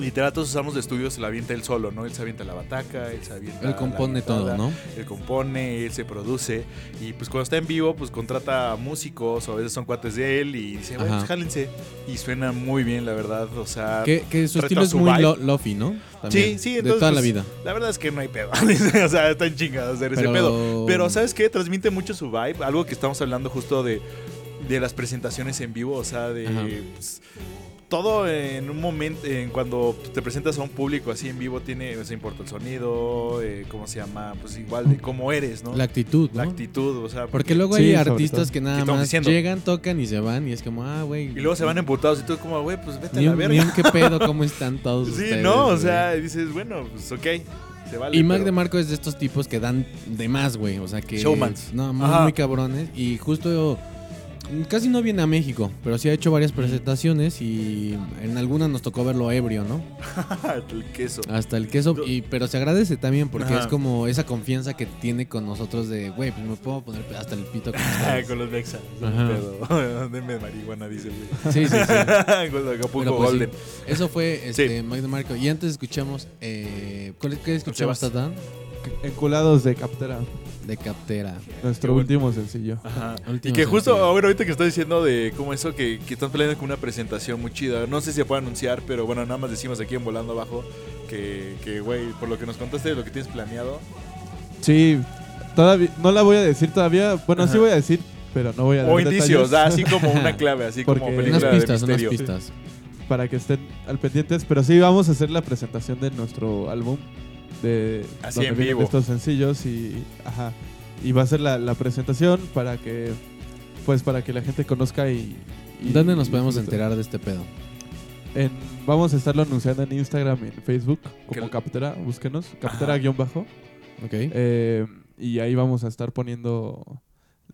[SPEAKER 1] literal, todos usamos de estudio se la avienta él solo, ¿no? Él se avienta la bataca, él se avienta.
[SPEAKER 3] Él compone todo, ¿no?
[SPEAKER 1] Él compone, él se produce. Y pues cuando está en vivo, pues contrata músicos o a veces son cuates de él y dice,
[SPEAKER 3] Ajá.
[SPEAKER 1] pues jálense. Y suena muy bien, la verdad. O sea,
[SPEAKER 3] Que, que su estilo es
[SPEAKER 1] su
[SPEAKER 3] muy lo- lofi, ¿no? También,
[SPEAKER 1] Sí, sí,
[SPEAKER 3] De
[SPEAKER 1] entonces,
[SPEAKER 3] toda la
[SPEAKER 1] pues,
[SPEAKER 3] vida.
[SPEAKER 1] La verdad es que no hay pedo. o sea, están chingados hacer ese pedo. Pero, ¿sabes qué? Transmite mucho su vibe. Algo que estamos hablando justo de, de las presentaciones en vivo. O sea, de. Todo en un momento, en cuando te presentas a un público así en vivo, tiene, o sea, importa el sonido, eh, ¿cómo se llama? Pues igual de cómo eres, ¿no?
[SPEAKER 3] La actitud,
[SPEAKER 1] La actitud, o sea.
[SPEAKER 3] Porque luego hay artistas que nada
[SPEAKER 1] ¿Qué estamos
[SPEAKER 3] más
[SPEAKER 1] diciendo?
[SPEAKER 3] llegan, tocan y se van y es como, ah, güey.
[SPEAKER 1] Y luego se van emputados y tú como, güey, pues vete a la verga.
[SPEAKER 3] ni un qué pedo, cómo están todos
[SPEAKER 1] sí,
[SPEAKER 3] ustedes,
[SPEAKER 1] no, o sea, dices, bueno, pues ok, se vale.
[SPEAKER 3] Y Mac
[SPEAKER 1] pero-
[SPEAKER 3] de Marco es de estos tipos que dan de más, güey. O sea que.
[SPEAKER 1] Showmans.
[SPEAKER 3] No, muy cabrones. Y justo. Casi no viene a México, pero sí ha hecho varias presentaciones y en algunas nos tocó verlo ebrio, ¿no?
[SPEAKER 1] el queso.
[SPEAKER 3] Hasta el queso. Y, pero se agradece también porque
[SPEAKER 1] Ajá.
[SPEAKER 3] es como esa confianza que tiene con nosotros de, güey, pues me puedo poner hasta el pito con
[SPEAKER 1] Ah,
[SPEAKER 3] ustedes".
[SPEAKER 1] con los Mexa.
[SPEAKER 3] Ajá.
[SPEAKER 1] Pedo. Denme marihuana, dice el güey.
[SPEAKER 3] Sí, sí, sí.
[SPEAKER 1] con los Acapulco
[SPEAKER 3] Pero pues sí,
[SPEAKER 1] Golden.
[SPEAKER 3] eso fue este,
[SPEAKER 1] Sí.
[SPEAKER 3] De Marco. Y antes escuchamos. Eh, ¿cuál- ¿Qué escuchamos,
[SPEAKER 1] Sebas.
[SPEAKER 3] Tatán?
[SPEAKER 4] Enculados de Captera,
[SPEAKER 3] De Captera.
[SPEAKER 4] nuestro
[SPEAKER 1] bueno.
[SPEAKER 4] último sencillo.
[SPEAKER 1] Ajá.
[SPEAKER 3] Último
[SPEAKER 1] Y que justo,
[SPEAKER 3] sencillo.
[SPEAKER 1] bueno, ahorita que estás diciendo de cómo eso, que, que están peleando con una presentación muy chida. No sé si se puede anunciar, pero bueno, nada más decimos aquí en Volando Abajo que, que, güey, por lo que nos contaste de lo que tienes planeado.
[SPEAKER 4] Sí, todavía no la voy a decir todavía. Bueno, sí voy a decir, pero no voy a dar
[SPEAKER 1] O indicios, da así como una clave, así como película
[SPEAKER 3] Unas
[SPEAKER 1] de
[SPEAKER 3] pistas, unas
[SPEAKER 1] misterio.
[SPEAKER 3] pistas.
[SPEAKER 4] para que estén al pendientes. Pero sí, vamos a hacer la presentación de nuestro álbum. De,
[SPEAKER 1] Así
[SPEAKER 4] donde
[SPEAKER 1] en
[SPEAKER 4] vienen
[SPEAKER 1] vivo.
[SPEAKER 4] estos sencillos y ajá y va a ser la, la presentación para que pues para que la gente conozca y, y-
[SPEAKER 3] ¿Dónde nos
[SPEAKER 4] y
[SPEAKER 3] podemos
[SPEAKER 4] disfrute.
[SPEAKER 3] enterar de este pedo?
[SPEAKER 4] En- vamos a estarlo anunciando en Instagram y en Facebook como
[SPEAKER 1] Que-
[SPEAKER 4] Captera, búsquenos,
[SPEAKER 1] Ajá.
[SPEAKER 4] Captera guion bajo.
[SPEAKER 3] ¿Ok?
[SPEAKER 4] Eh, y ahí vamos a estar poniendo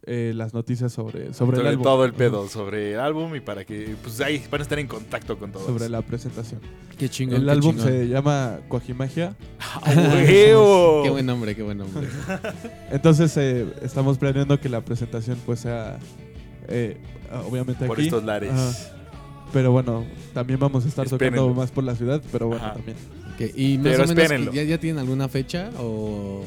[SPEAKER 4] eh, las noticias sobre, sobre, el
[SPEAKER 1] Sobre
[SPEAKER 4] álbum.
[SPEAKER 1] todo el pedo, sobre el álbum y para que, pues ahí van a estar en contacto con todos.
[SPEAKER 4] Sobre la presentación.
[SPEAKER 3] Qué chingón.
[SPEAKER 4] el
[SPEAKER 3] qué
[SPEAKER 4] álbum
[SPEAKER 3] chingón.
[SPEAKER 4] se llama Coajimagia.
[SPEAKER 1] ¡A huevo!
[SPEAKER 3] Qué buen nombre, qué buen nombre.
[SPEAKER 4] Entonces eh, estamos planeando que la presentación pues sea eh, obviamente
[SPEAKER 1] Por
[SPEAKER 4] aquí.
[SPEAKER 1] estos lares.
[SPEAKER 4] Ajá. Pero bueno, también vamos a estar
[SPEAKER 1] Espérenlo.
[SPEAKER 4] tocando más por la ciudad, pero bueno,
[SPEAKER 1] Ajá.
[SPEAKER 4] también.
[SPEAKER 3] Y más
[SPEAKER 1] Pero
[SPEAKER 3] o menos. ¿ya, ¿ya tienen alguna fecha o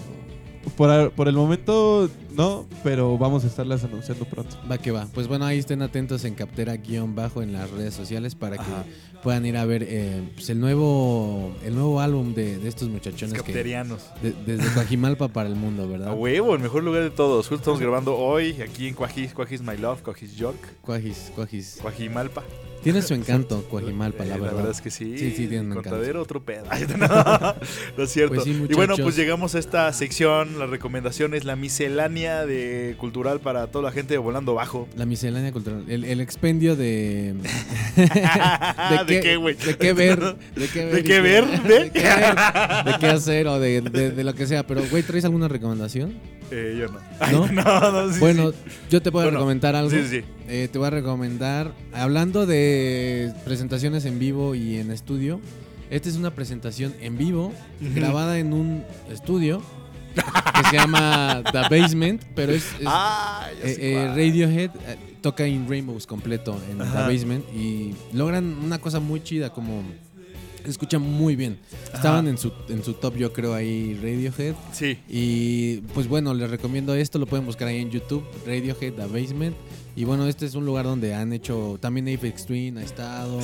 [SPEAKER 4] Por, por el momento no, pero vamos a estarlas anunciando pronto.
[SPEAKER 3] va que va? Pues bueno, ahí estén atentos en Captera-bajo en las redes sociales para que
[SPEAKER 1] Ajá.
[SPEAKER 3] puedan ir a ver eh, pues el nuevo el nuevo álbum de, de estos muchachones que
[SPEAKER 1] Capterianos.
[SPEAKER 3] de- desde Coajimalpa para el mundo, ¿verdad?
[SPEAKER 1] A huevo, el mejor lugar de todos. Justo estamos grabando hoy aquí en Cuajis, Cuajis My Love, Cuajis York,
[SPEAKER 3] Cuajis, Cuajis.
[SPEAKER 1] Cuajimalpa.
[SPEAKER 3] Tiene su encanto Coajimalpa,
[SPEAKER 1] Eh,
[SPEAKER 3] la verdad.
[SPEAKER 1] es que sí.
[SPEAKER 3] Sí, sí, tiene un.
[SPEAKER 1] Contadero, otro pedo. No, no es cierto.
[SPEAKER 3] Pues sí,
[SPEAKER 1] y bueno, pues llegamos a esta sección, las recomendaciones, la miscelánea de cultural para toda la gente de Volando Bajo.
[SPEAKER 3] La miscelánea cultural, el, el expendio de
[SPEAKER 1] ¿De qué, güey?
[SPEAKER 3] De qué ver, de qué ver,
[SPEAKER 1] ¿De
[SPEAKER 3] y
[SPEAKER 1] qué ver? ¿De?
[SPEAKER 3] de qué ver, de qué hacer o de, de- de lo que sea. Pero, güey, ¿traes alguna recomendación?
[SPEAKER 1] Eh, yo no.
[SPEAKER 3] ¿No?
[SPEAKER 1] no, no, sí,
[SPEAKER 3] bueno,
[SPEAKER 1] sí.
[SPEAKER 3] yo te puedo
[SPEAKER 1] Bueno,
[SPEAKER 3] recomendar algo.
[SPEAKER 1] Sí.
[SPEAKER 3] Eh, te voy a recomendar, hablando de presentaciones en vivo y en estudio, esta es una presentación en vivo grabada en un estudio que se llama The Basement, pero es, es-
[SPEAKER 1] Ah,
[SPEAKER 3] eh, eh. Radiohead eh, toca In Rainbows completo en
[SPEAKER 1] Ajá.
[SPEAKER 3] The Basement y logran una cosa muy chida como escucha muy bien. Estaban
[SPEAKER 1] Ajá.
[SPEAKER 3] en su, en su top yo creo ahí Radiohead
[SPEAKER 1] Sí.
[SPEAKER 3] y pues bueno, les recomiendo esto, lo pueden buscar ahí en YouTube, Radiohead The Basement. Y bueno, este es un lugar donde han hecho, también Apex Twin ha estado,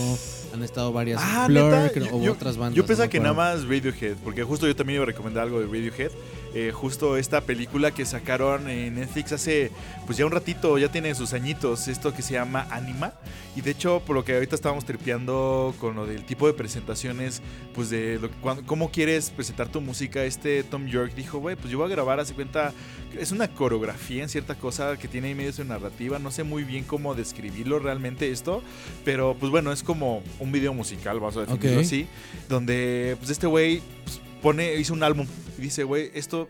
[SPEAKER 3] han estado varias
[SPEAKER 1] Ah,
[SPEAKER 3] Blur creo,
[SPEAKER 1] Yo-
[SPEAKER 3] otras bandas.
[SPEAKER 1] Yo pensaba que
[SPEAKER 3] acuerdo.
[SPEAKER 1] nada más Radiohead, porque justo yo también iba a recomendar algo de Radiohead. Eh, justo esta película que sacaron en Netflix hace pues ya un ratito, ya tiene sus añitos, esto que se llama Anima. Y de hecho, por lo que ahorita estábamos tripeando con lo del tipo de presentaciones, pues de lo que- cuan- cómo quieres presentar tu música, este Tom York dijo, güey, pues yo voy a grabar, hace cuenta, es una coreografía en cierta cosa que tiene ahí medio su narrativa, no sé muy bien cómo describirlo realmente esto, pero pues bueno, es como un video musical, vamos a definirlo así, donde pues este güey pues, pone, hizo un álbum dice, güey, esto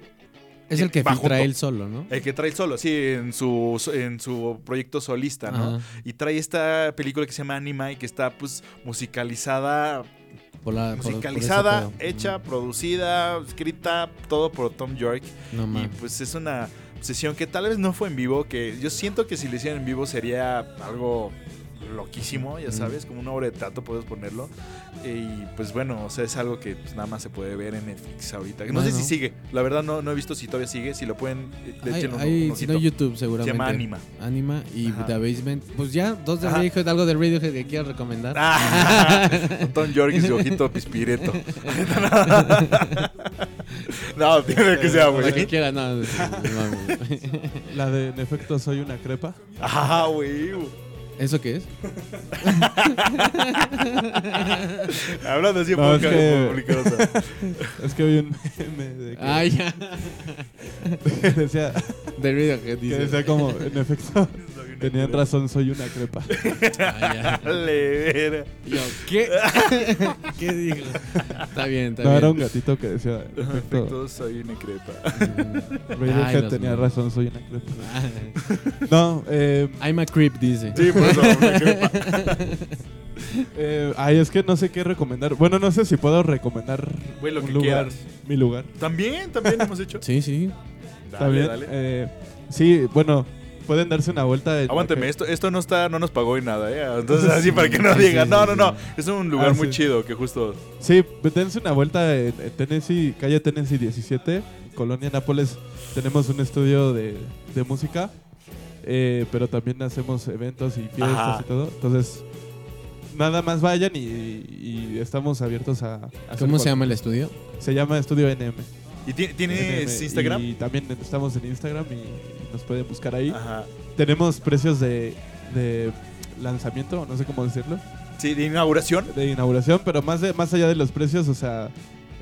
[SPEAKER 3] Es el que filtra
[SPEAKER 1] junto.
[SPEAKER 3] él solo, ¿no?
[SPEAKER 1] el que trae el solo, sí, en su, en su proyecto solista, ¿no?
[SPEAKER 3] Ajá.
[SPEAKER 1] Y trae esta película que se llama Anima y que está pues musicalizada,
[SPEAKER 3] Por la- por- por ese
[SPEAKER 1] musicalizada, hecha, producida, escrita, todo por Tom York.
[SPEAKER 3] No
[SPEAKER 1] Y pues es una sesión que tal vez no fue en vivo, que yo siento que si lo hicieran en vivo sería algo loquísimo, ya sabes, como una obra de teatro puedes ponerlo. Y pues bueno, o sea, es algo que pues, nada más se puede ver en Netflix ahorita. No sé si sigue, la verdad no, no he visto si todavía sigue, si lo pueden, eh,
[SPEAKER 3] Hay,
[SPEAKER 1] échenle un-
[SPEAKER 3] hay-
[SPEAKER 1] un
[SPEAKER 3] si no. YouTube
[SPEAKER 1] Se
[SPEAKER 3] seguramente.
[SPEAKER 1] llama Anima.
[SPEAKER 3] Anima y
[SPEAKER 1] Ajá.
[SPEAKER 3] The Basement. Pues ya, dos de
[SPEAKER 1] Ajá.
[SPEAKER 3] Radiohead, algo de Radiohead que quieras recomendar.
[SPEAKER 1] Ah, Tom York y su ojito pispireto. no, tiene que ser,
[SPEAKER 3] Lo que
[SPEAKER 1] güey.
[SPEAKER 3] quiera, no.
[SPEAKER 4] La de En efecto soy una crepa.
[SPEAKER 1] Ah, güey.
[SPEAKER 3] ¿Eso qué es?
[SPEAKER 1] Hablando así,
[SPEAKER 4] No,
[SPEAKER 1] un
[SPEAKER 4] es
[SPEAKER 1] poco
[SPEAKER 4] que-. Es que vi un meme de que
[SPEAKER 3] Ah, ya.
[SPEAKER 4] decía,
[SPEAKER 3] Radiohead
[SPEAKER 4] que
[SPEAKER 3] dice.
[SPEAKER 4] decía como, en efecto, tenían razón, soy una crepa.
[SPEAKER 3] Ah.
[SPEAKER 1] Dale, vera.
[SPEAKER 3] Yo, ¿qué? ¿Qué dijo? Está bien, está
[SPEAKER 4] No,
[SPEAKER 3] bien.
[SPEAKER 4] era un gatito que decía, efecto,
[SPEAKER 1] soy una crepa.
[SPEAKER 3] Ay,
[SPEAKER 4] Radiohead
[SPEAKER 3] los
[SPEAKER 4] tenía razón, soy una crepa. No, eh,
[SPEAKER 3] I'm a creep, dice.
[SPEAKER 1] Sí, por eso, una crepa.
[SPEAKER 4] eh, ay, es que no sé qué recomendar. Bueno, no sé si puedo recomendar
[SPEAKER 1] Güey, lo
[SPEAKER 4] un
[SPEAKER 1] que
[SPEAKER 4] lugar,
[SPEAKER 1] quieras.
[SPEAKER 4] mi lugar.
[SPEAKER 1] También, también hemos hecho.
[SPEAKER 3] Sí, sí.
[SPEAKER 4] ¿Está
[SPEAKER 1] Dale,
[SPEAKER 4] bien?
[SPEAKER 1] dale.
[SPEAKER 4] Eh, sí, bueno, pueden darse una vuelta.
[SPEAKER 1] Aguánteme, esto, esto no está, no nos pagó en nada, ¿eh? Entonces así para que no
[SPEAKER 3] Sí,
[SPEAKER 1] digan,
[SPEAKER 3] sí,
[SPEAKER 1] no, no, no. Es un lugar
[SPEAKER 4] Ah,
[SPEAKER 1] muy
[SPEAKER 4] sí.
[SPEAKER 1] chido que justo.
[SPEAKER 4] Sí, dense una vuelta en, en Tennessee, calle Tennessee 17, Colonia Nápoles. Tenemos un estudio de, de música, eh, pero también hacemos eventos y fiestas
[SPEAKER 1] Ajá.
[SPEAKER 4] y todo. Entonces, nada más vayan y, y estamos abiertos a... a
[SPEAKER 3] ¿Cómo se llama el estudio?
[SPEAKER 4] Se llama Estudio NM.
[SPEAKER 1] ¿Y ti- tienes
[SPEAKER 4] NM,
[SPEAKER 1] Instagram?
[SPEAKER 4] Y también estamos en Instagram y nos pueden buscar ahí.
[SPEAKER 1] Ajá.
[SPEAKER 4] Tenemos precios de, de lanzamiento, no sé cómo decirlo,
[SPEAKER 1] Sí, de inauguración.
[SPEAKER 4] de inauguración, pero más, de, más allá de los precios, o sea,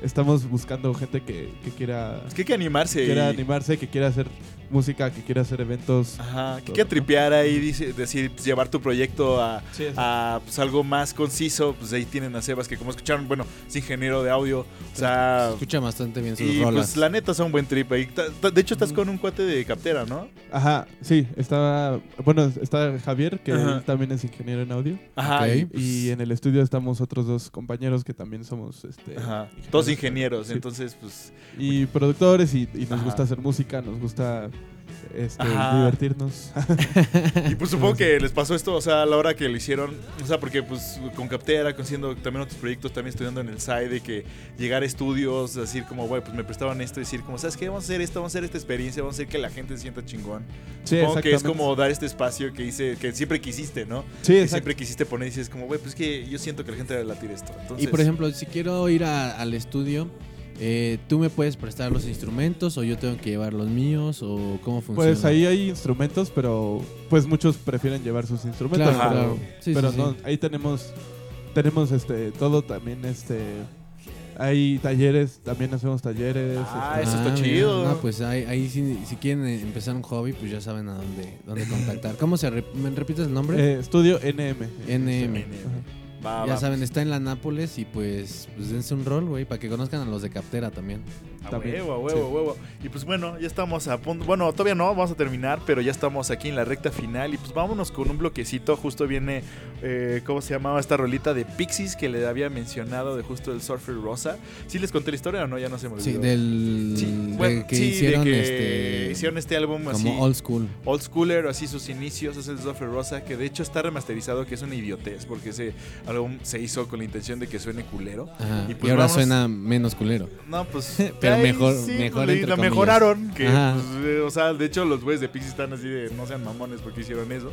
[SPEAKER 4] estamos buscando gente que, que quiera,
[SPEAKER 1] Es que hay que animarse.
[SPEAKER 4] que quiera
[SPEAKER 1] y-
[SPEAKER 4] animarse, que quiera hacer música, que quiera hacer eventos.
[SPEAKER 1] Ajá, que
[SPEAKER 4] ¿no?
[SPEAKER 1] tripear ahí, dice, decir, pues, llevar tu proyecto a,
[SPEAKER 4] Sí, sí.
[SPEAKER 1] a pues, algo más conciso, pues ahí tienen a Sebas, que como escucharon, bueno, es ingeniero de audio, o sea,
[SPEAKER 3] Se escucha bastante bien sus
[SPEAKER 1] y
[SPEAKER 3] rolas.
[SPEAKER 1] pues la neta son buen trip. ahí. De hecho, estás con un cuate de captera, ¿no?
[SPEAKER 4] Ajá, sí, está, bueno, está Javier, que él también es ingeniero en audio.
[SPEAKER 1] Ajá. Y, pues,
[SPEAKER 4] Y en el estudio estamos otros dos compañeros que también somos este,
[SPEAKER 1] ajá, todos ingenieros,
[SPEAKER 4] Sí.
[SPEAKER 1] entonces, pues,
[SPEAKER 4] Y productores, y, y nos
[SPEAKER 1] Ajá.
[SPEAKER 4] gusta hacer música, nos gusta este, divertirnos.
[SPEAKER 1] Y pues supongo que les pasó esto, o sea, a la hora que lo hicieron, o sea, porque pues con Captera, haciendo también otros proyectos, también estudiando en el SAI, de que llegar a estudios, decir como, güey, pues me prestaban esto, decir como, ¿sabes qué? Vamos a hacer esto, vamos a hacer esta experiencia, vamos a hacer que la gente se sienta chingón.
[SPEAKER 4] Sí,
[SPEAKER 1] Supongo que es como dar este espacio que hice, que siempre quisiste, ¿no?
[SPEAKER 4] Sí,
[SPEAKER 1] que siempre quisiste poner y dices como, güey, pues que yo siento que la gente va a latir esto. Entonces,
[SPEAKER 3] Y por ejemplo, si quiero ir a- al estudio, eh, ¿tú me puedes prestar los instrumentos o yo tengo que llevar los míos o cómo funciona?
[SPEAKER 4] Pues ahí hay instrumentos, pero pues muchos prefieren llevar sus instrumentos.
[SPEAKER 3] Claro, claro. Sí,
[SPEAKER 4] pero
[SPEAKER 3] sí,
[SPEAKER 4] no,
[SPEAKER 3] sí.
[SPEAKER 4] ahí tenemos tenemos este todo también este hay talleres, también hacemos talleres.
[SPEAKER 1] Ah,
[SPEAKER 4] este,
[SPEAKER 1] eso está
[SPEAKER 3] mira,
[SPEAKER 1] chido.
[SPEAKER 3] No, pues ahí, ahí si, si quieren empezar un hobby, pues ya saben a dónde, dónde contactar. ¿Cómo se rep- ¿Me repites el nombre?
[SPEAKER 4] eh, estudio NM.
[SPEAKER 3] NM.
[SPEAKER 1] NM. Va,
[SPEAKER 3] ya
[SPEAKER 1] va,
[SPEAKER 3] saben, está en la Nápoles y pues, pues dense un rol, güey, para que conozcan a los de Captera también.
[SPEAKER 1] A
[SPEAKER 4] También,
[SPEAKER 1] huevo, a huevo, a huevo. Y pues bueno, ya estamos a punto. Bueno, todavía no, vamos a terminar, pero ya estamos aquí en la recta final. Y pues vámonos con un bloquecito. Justo viene, eh, ¿cómo se llamaba esta rolita de Pixies que le había mencionado de justo el Surfer Rosa? ¿Sí les conté la historia o no? Ya no se me olvidó.
[SPEAKER 3] Sí, del
[SPEAKER 1] Sí,
[SPEAKER 3] de
[SPEAKER 1] bueno,
[SPEAKER 3] que
[SPEAKER 1] sí, de
[SPEAKER 3] hicieron
[SPEAKER 1] que
[SPEAKER 3] este
[SPEAKER 1] hicieron este álbum así.
[SPEAKER 3] como old school.
[SPEAKER 1] Old Schooler, así sus inicios, es el Surfer Rosa, que de hecho está remasterizado, que es una idiotez, porque ese álbum se hizo con la intención de que suene culero.
[SPEAKER 3] Ajá,
[SPEAKER 1] Y
[SPEAKER 3] Y,
[SPEAKER 1] pues
[SPEAKER 3] ahora
[SPEAKER 1] vamos-
[SPEAKER 3] suena menos culero.
[SPEAKER 1] No, pues.
[SPEAKER 3] Pero mejor-
[SPEAKER 1] sí,
[SPEAKER 3] mejor
[SPEAKER 1] pues,
[SPEAKER 3] entre
[SPEAKER 1] Lo
[SPEAKER 3] comillas.
[SPEAKER 1] mejoraron. Que, pues, eh, o sea, de hecho, los güeyes de Pixie están así de no sean mamones porque hicieron eso.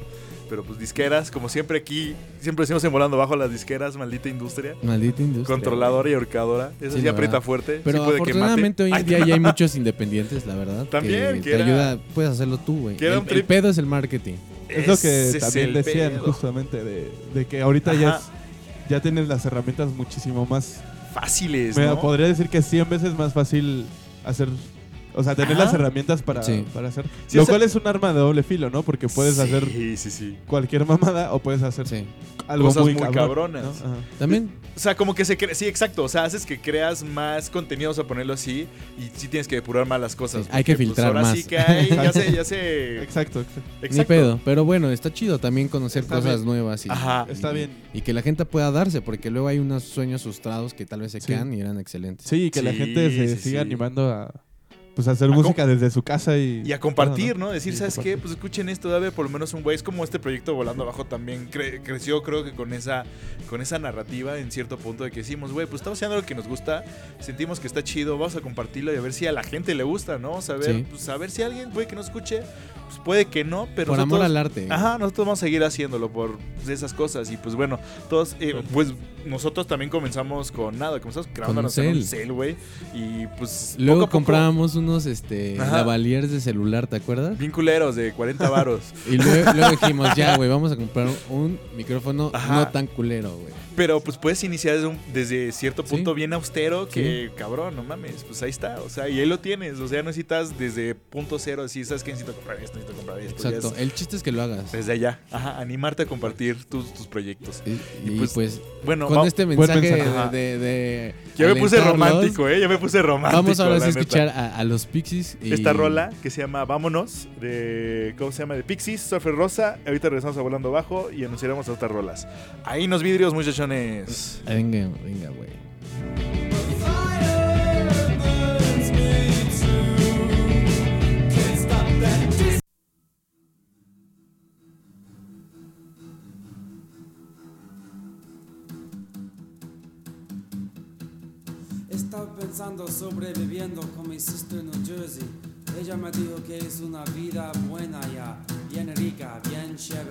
[SPEAKER 1] Pero pues disqueras, como siempre aquí, siempre decimos en volando bajo las disqueras, maldita industria.
[SPEAKER 3] Maldita industria.
[SPEAKER 1] Controladora y ahorcadora. Eso
[SPEAKER 3] Sí,
[SPEAKER 1] aprieta fuerte.
[SPEAKER 3] Pero
[SPEAKER 1] sí puede que mate.
[SPEAKER 3] afortunadamente hoy en día ya hay muchos independientes, la verdad.
[SPEAKER 1] También,
[SPEAKER 3] que
[SPEAKER 1] que
[SPEAKER 3] te
[SPEAKER 1] era-
[SPEAKER 3] ayuda, puedes hacerlo tú, güey. El, el pedo es el marketing.
[SPEAKER 4] Es lo que también decían
[SPEAKER 1] pedo.
[SPEAKER 4] justamente de, de que ahorita ya, es, ya tienes las herramientas muchísimo más...
[SPEAKER 1] Fáciles,
[SPEAKER 4] Me
[SPEAKER 1] ¿no?
[SPEAKER 4] podría decir que 100 veces más fácil hacer... O sea, tener
[SPEAKER 1] Ajá.
[SPEAKER 4] las herramientas para,
[SPEAKER 3] Sí.
[SPEAKER 4] para hacer.
[SPEAKER 1] Sí,
[SPEAKER 4] lo
[SPEAKER 1] o sea-
[SPEAKER 4] cual es un arma de doble filo, ¿no? Porque puedes
[SPEAKER 1] Sí,
[SPEAKER 4] hacer
[SPEAKER 1] Sí, sí.
[SPEAKER 4] cualquier mamada o puedes hacer
[SPEAKER 3] Sí.
[SPEAKER 4] algo
[SPEAKER 1] Cosas
[SPEAKER 4] muy,
[SPEAKER 1] muy
[SPEAKER 4] cabrón,
[SPEAKER 1] cabronas.
[SPEAKER 4] ¿no? Ajá.
[SPEAKER 3] También,
[SPEAKER 1] O sea, como que se crea. Sí, exacto. O sea, haces que creas más contenidos a ponerlo así. Y sí tienes que depurar más las cosas.
[SPEAKER 3] Sí, hay que
[SPEAKER 1] porque,
[SPEAKER 3] filtrar
[SPEAKER 1] ahora
[SPEAKER 3] más.
[SPEAKER 1] sí que hay. Ya sé, ya sé.
[SPEAKER 4] Exacto, exacto.
[SPEAKER 3] ni
[SPEAKER 1] Exacto.
[SPEAKER 3] pedo. Pero bueno, está chido también conocer
[SPEAKER 4] Está
[SPEAKER 3] cosas
[SPEAKER 4] bien.
[SPEAKER 3] nuevas. Y,
[SPEAKER 1] Ajá.
[SPEAKER 4] Está
[SPEAKER 3] y-
[SPEAKER 4] bien.
[SPEAKER 3] Y que la gente pueda darse, porque luego hay unos sueños frustrados que tal vez se
[SPEAKER 4] Sí.
[SPEAKER 3] quedan y eran excelentes.
[SPEAKER 4] Sí, que la
[SPEAKER 1] Sí,
[SPEAKER 4] gente se
[SPEAKER 1] sí,
[SPEAKER 4] siga
[SPEAKER 1] sí.
[SPEAKER 4] animando a pues hacer
[SPEAKER 1] A
[SPEAKER 4] música desde su casa y
[SPEAKER 1] Y a compartir, ¿no? Decir, ¿sabes qué? Pues escuchen esto, debe por lo menos un güey. Es como este proyecto Volando Abajo también cre- creció, creo que con esa, con esa narrativa en cierto punto de que decimos, güey, pues estamos haciendo lo que nos gusta, sentimos que está chido, vamos a compartirlo y a ver si a la gente le gusta, ¿no? O sea, a ver,
[SPEAKER 3] Sí.
[SPEAKER 1] pues, a ver si alguien puede que no escuche, pues puede que no, pero
[SPEAKER 3] Por amor al arte.
[SPEAKER 1] Ajá, nosotros vamos a seguir haciéndolo por esas cosas. Y pues bueno, todos, eh, pues nosotros también comenzamos con nada, comenzamos grabándonos en un
[SPEAKER 3] cel.
[SPEAKER 1] cel, güey. Y pues.
[SPEAKER 3] Luego
[SPEAKER 1] poco a poco,
[SPEAKER 3] comprábamos unos este, lavaliers de celular, ¿te acuerdas?
[SPEAKER 1] Bien culeros de 40 varos.
[SPEAKER 3] Y luego, luego dijimos, ya, güey, vamos a comprar un micrófono
[SPEAKER 1] Ajá.
[SPEAKER 3] no tan culero, güey.
[SPEAKER 1] Pero pues puedes iniciar desde, un- desde cierto
[SPEAKER 3] Sí.
[SPEAKER 1] punto bien austero que, cabrón, no mames, pues ahí está. O sea, y ahí lo tienes. O sea, no necesitas desde punto cero decir, ¿sabes qué? Necesito comprar esto, necesito comprar esto.
[SPEAKER 3] Exacto.
[SPEAKER 1] es
[SPEAKER 3] El chiste es que lo hagas.
[SPEAKER 1] desde allá. Ajá, animarte a compartir tus, tus proyectos.
[SPEAKER 3] Y,
[SPEAKER 1] y
[SPEAKER 3] y,
[SPEAKER 1] pues,
[SPEAKER 3] pues,
[SPEAKER 1] Bueno,
[SPEAKER 3] con este mensaje de, de- de
[SPEAKER 1] ya me puse romántico, ¿eh? Ya me puse romántico.
[SPEAKER 3] Vamos ahora a escuchar a, a los Pixies. y-
[SPEAKER 1] esta rola que se llama Vámonos de ¿cómo se llama? de Pixies, Surfer Rosa. Ahorita regresamos a Volando Bajo y anunciaremos otras rolas. Ahí nos vidrios, muchachones.
[SPEAKER 3] Venga, venga, güey.
[SPEAKER 6] Estaba pensando sobreviviendo con mi sister en New Jersey. Ella me dijo que es una vida buena ya, bien rica, bien chévere.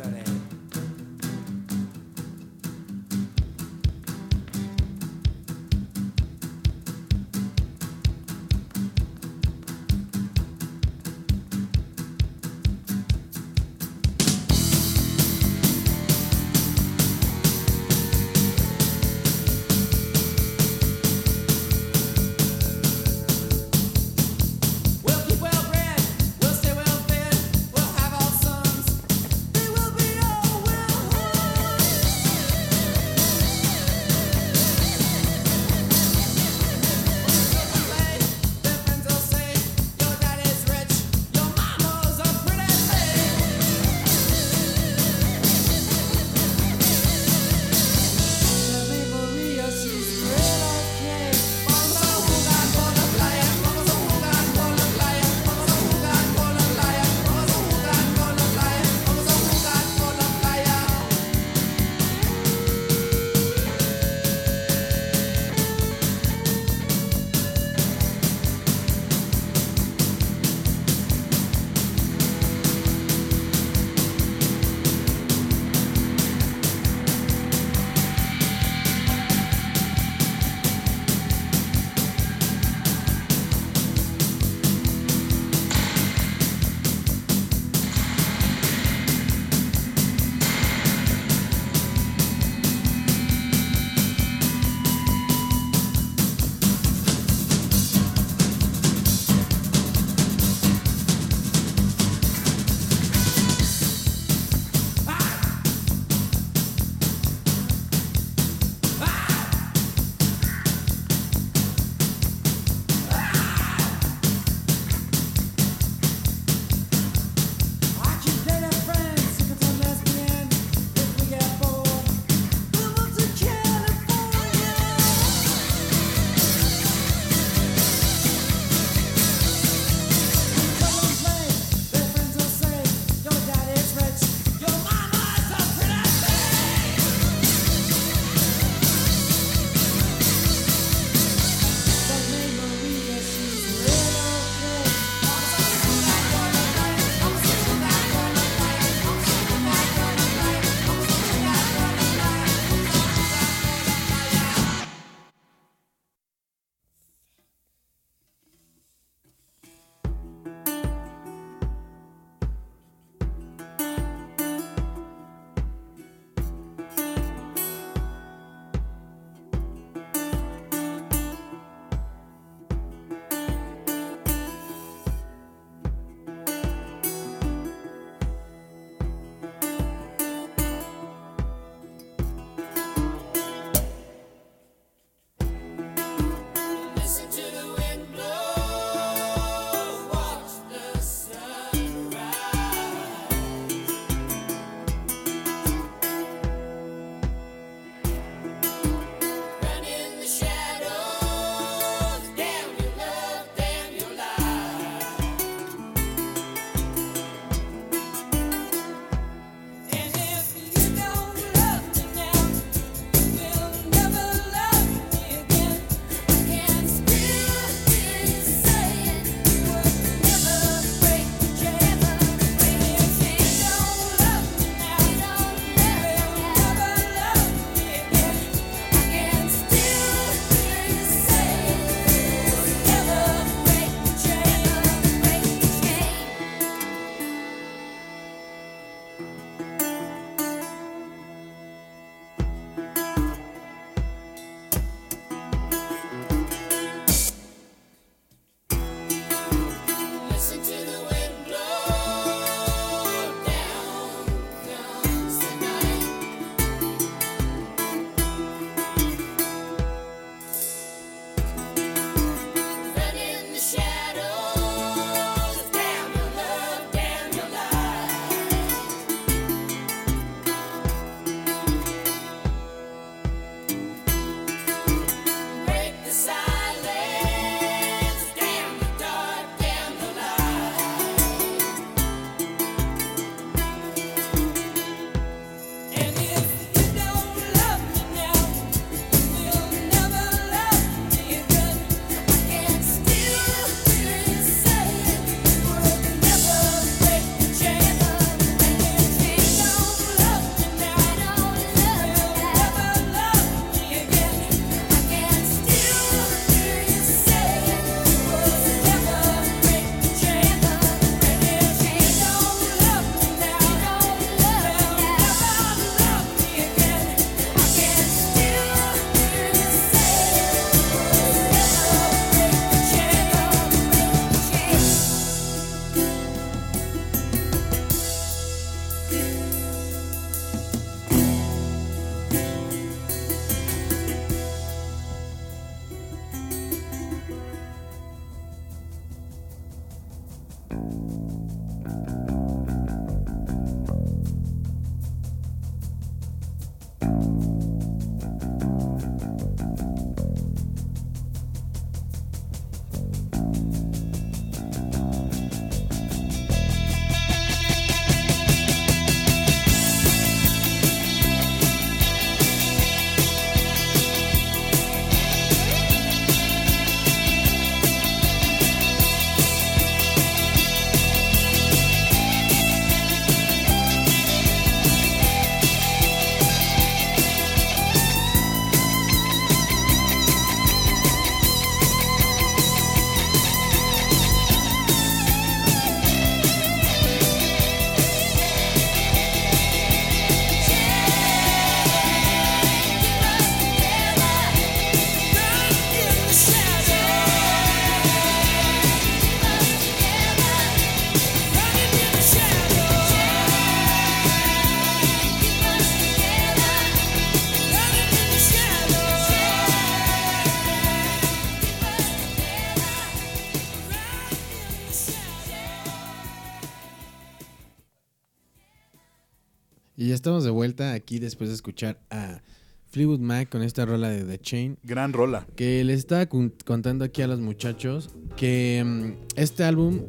[SPEAKER 3] Estamos de vuelta aquí después de escuchar a Fleetwood Mac con esta rola de The Chain.
[SPEAKER 1] Gran rola.
[SPEAKER 3] Que les estaba con- contando aquí a los muchachos que mm, este álbum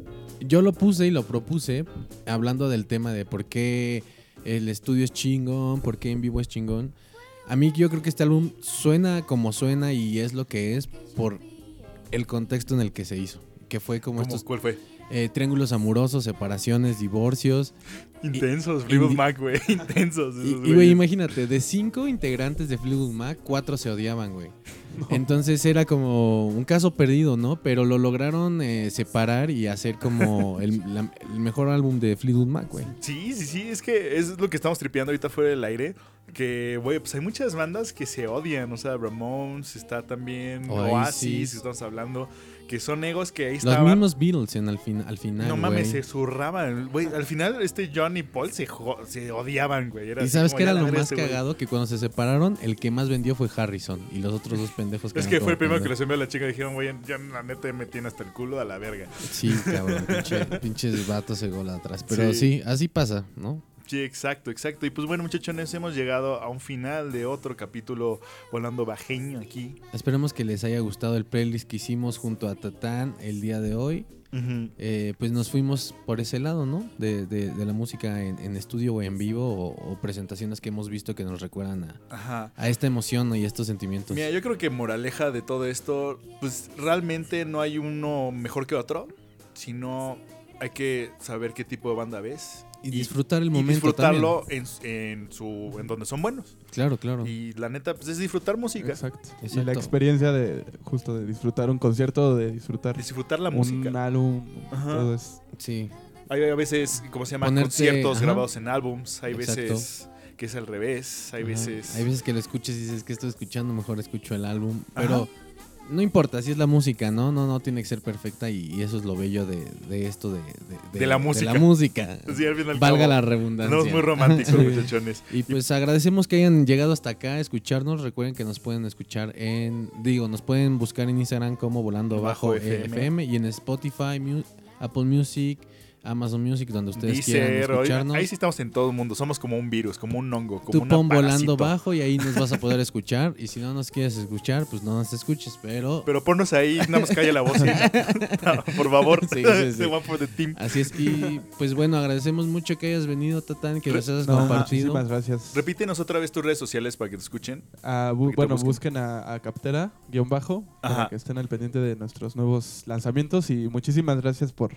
[SPEAKER 3] yo lo puse y lo propuse hablando del tema de por qué el estudio es chingón, por qué en vivo es chingón. A mí yo creo que este álbum suena como suena y es lo que es por el contexto en el que se hizo. Que fue como
[SPEAKER 1] ¿Cómo?
[SPEAKER 3] estos
[SPEAKER 1] ¿Cuál fue?
[SPEAKER 3] Eh, triángulos amorosos, separaciones, divorcios.
[SPEAKER 1] Intensos, Fleetwood Mac, güey. Intensos.
[SPEAKER 3] Y,
[SPEAKER 1] esos
[SPEAKER 3] y, güey, imagínate, de cinco integrantes de Fleetwood Mac, cuatro se odiaban, güey. Entonces era como un caso perdido, ¿no? Pero lo lograron eh, separar y hacer como el, la- el mejor álbum de Fleetwood Mac, güey.
[SPEAKER 1] Sí, sí, sí, es que es lo que estamos tripeando ahorita fuera del aire. Que, güey, pues hay muchas bandas que se odian. O sea, Ramones, está también
[SPEAKER 3] Oasis.
[SPEAKER 1] Oasis, estamos hablando. Que son egos que ahí
[SPEAKER 3] Los
[SPEAKER 1] estaban.
[SPEAKER 3] mismos Beatles en, al, fin, al final,
[SPEAKER 1] no mames, se zurraban. Güey, al final, este John y Paul se, se odiaban, güey.
[SPEAKER 3] Y sabes
[SPEAKER 1] ya
[SPEAKER 3] era lo más
[SPEAKER 1] este
[SPEAKER 3] cagado que cuando se separaron, el que más vendió fue Harrison y los otros dos pendejos que
[SPEAKER 1] Es que fue el primero que les envió a la chica y dijeron, güey, ya la neta me tiene hasta el culo a la verga.
[SPEAKER 3] Sí, cabrón, pinche- pinches vatos atrás. Pero
[SPEAKER 1] Sí.
[SPEAKER 3] sí, así pasa, ¿no?
[SPEAKER 1] Sí, exacto, exacto. Y pues bueno, muchachones, hemos llegado a un final de otro capítulo volando bajeño aquí.
[SPEAKER 3] Esperemos que les haya gustado el playlist que hicimos junto a Tatán el día de hoy. Eh, pues nos fuimos por ese lado, ¿no? De, de- de la música en, en estudio o en vivo o, o presentaciones que hemos visto que nos recuerdan a, a esta emoción y a estos sentimientos.
[SPEAKER 1] Mira, yo creo que moraleja de todo esto, pues realmente no hay uno mejor que otro, sino hay que saber qué tipo de banda ves
[SPEAKER 3] y disfrutar el
[SPEAKER 1] y
[SPEAKER 3] momento
[SPEAKER 1] disfrutarlo en, en su en donde son buenos.
[SPEAKER 3] Claro, claro.
[SPEAKER 1] Y la neta, pues es disfrutar música,
[SPEAKER 4] Exacto. Y
[SPEAKER 3] Exacto.
[SPEAKER 4] la experiencia de justo de disfrutar un concierto, de disfrutar
[SPEAKER 1] disfrutar la
[SPEAKER 4] un
[SPEAKER 1] música.
[SPEAKER 4] álbum,
[SPEAKER 1] Ajá.
[SPEAKER 4] todo es
[SPEAKER 3] Sí.
[SPEAKER 1] Hay a veces, ¿cómo se llama?
[SPEAKER 3] Ponerte-
[SPEAKER 1] Conciertos
[SPEAKER 3] ajá.
[SPEAKER 1] grabados en álbums, hay
[SPEAKER 3] Exacto.
[SPEAKER 1] veces que es al revés, hay
[SPEAKER 3] Ajá.
[SPEAKER 1] veces...
[SPEAKER 3] Hay veces que lo escuches y dices que estoy escuchando, mejor escucho el álbum.
[SPEAKER 1] Ajá.
[SPEAKER 3] Pero no importa, así es la música, ¿no? No, no tiene que ser perfecta y, y eso es lo bello de, de esto de, de,
[SPEAKER 1] De la música.
[SPEAKER 3] la música.
[SPEAKER 1] Sí, al
[SPEAKER 3] Valga
[SPEAKER 1] cabo.
[SPEAKER 3] la redundancia.
[SPEAKER 1] No, es muy romántico, muchachones.
[SPEAKER 3] Y pues agradecemos que hayan llegado hasta acá a escucharnos. Recuerden que nos pueden escuchar en, digo, nos pueden buscar en Instagram como Volando
[SPEAKER 1] Bajo
[SPEAKER 3] Bajo
[SPEAKER 1] FM.
[SPEAKER 3] FM. y en Spotify, Mu- Apple Music, Amazon Music, donde ustedes quieran
[SPEAKER 1] Deezer, oigan,
[SPEAKER 3] escucharnos.
[SPEAKER 1] ahí sí estamos en todo el mundo, somos como un virus, como un hongo, como
[SPEAKER 3] Tú
[SPEAKER 1] una
[SPEAKER 3] pon. Volando Bajo y ahí nos vas a poder escuchar. Y si no nos quieres escuchar, pues no nos escuches, pero...
[SPEAKER 1] Pero ponnos ahí, nada más calla la voz. No, por favor,
[SPEAKER 3] Sí, sí, sí.
[SPEAKER 1] The one for the team.
[SPEAKER 3] Así es. Y pues bueno, agradecemos mucho que hayas venido, Tatán, que nos hayas
[SPEAKER 4] No,
[SPEAKER 3] compartido.
[SPEAKER 4] muchísimas gracias.
[SPEAKER 1] Repítenos otra vez tus redes sociales para que te escuchen.
[SPEAKER 4] Ah, bu-
[SPEAKER 1] que
[SPEAKER 4] bueno,
[SPEAKER 1] busquen.
[SPEAKER 4] busquen a, a Captera, guion bajo,
[SPEAKER 1] Ajá.
[SPEAKER 4] para que estén al pendiente de nuestros nuevos lanzamientos. Y muchísimas gracias por,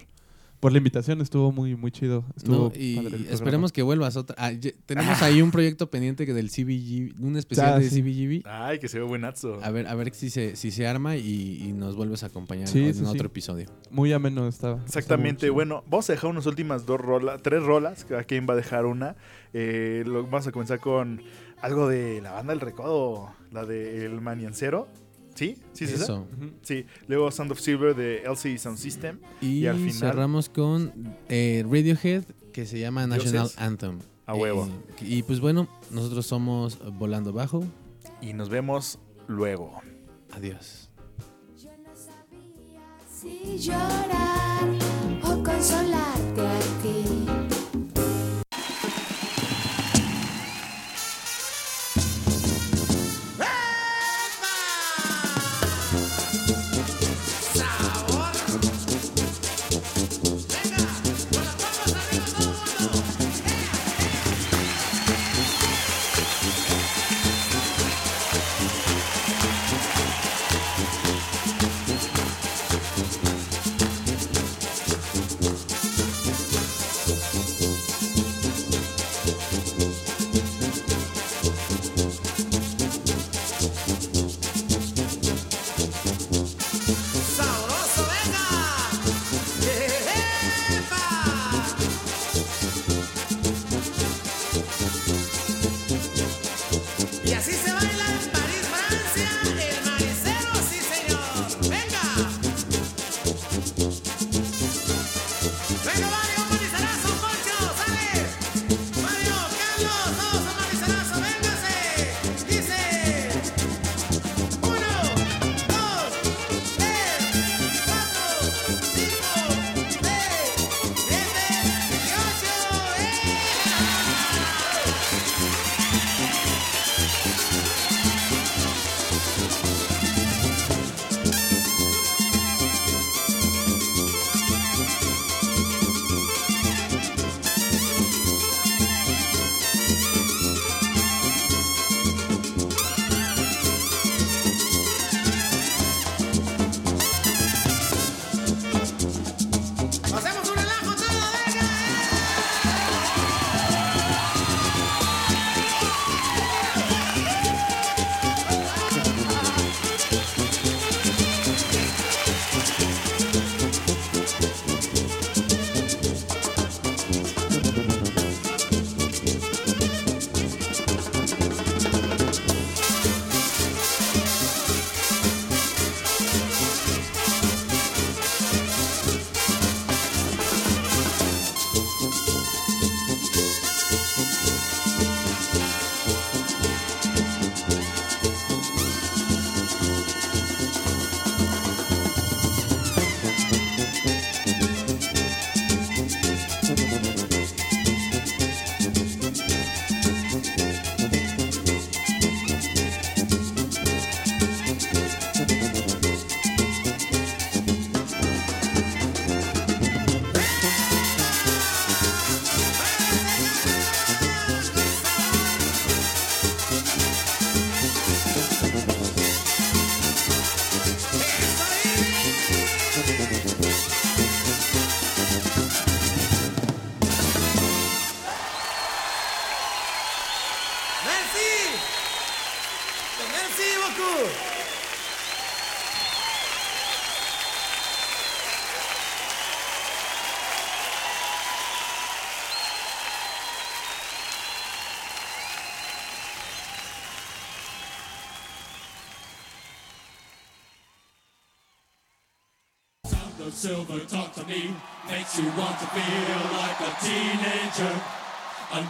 [SPEAKER 4] por la invitación. Estuvo muy, muy chido. Estuvo
[SPEAKER 3] No, y esperemos que vuelvas otra. ah, tenemos ahí un proyecto pendiente que del CBG, un especial
[SPEAKER 4] Ah,
[SPEAKER 3] de
[SPEAKER 4] sí.
[SPEAKER 3] CBGB.
[SPEAKER 1] Ay, que se ve buenazo.
[SPEAKER 3] A ver, a ver si se, si se arma y, y nos vuelves a acompañar
[SPEAKER 4] Sí,
[SPEAKER 3] en
[SPEAKER 4] sí, sí.
[SPEAKER 3] otro episodio.
[SPEAKER 4] Muy ameno estaba.
[SPEAKER 1] Exactamente, bueno, vamos a dejar unas últimas dos rolas, tres rolas, cada quien va a dejar una. Eh, lo- vamos a comenzar con algo de la banda del Recodo, la de El Maniancero. ¿Sí? ¿Sí es esa?
[SPEAKER 3] Eso.
[SPEAKER 1] Sí, luego Sound of Silver de LCD Sound System.
[SPEAKER 3] Y,
[SPEAKER 1] Y al final-
[SPEAKER 3] cerramos con eh, Radiohead, que se llama National
[SPEAKER 1] Dioses.
[SPEAKER 3] Anthem.
[SPEAKER 1] A huevo.
[SPEAKER 3] Eh, y pues bueno, nosotros somos Volando Bajo.
[SPEAKER 1] Y nos vemos luego.
[SPEAKER 3] Adiós.
[SPEAKER 7] Yo no sabía si llorar o consolarte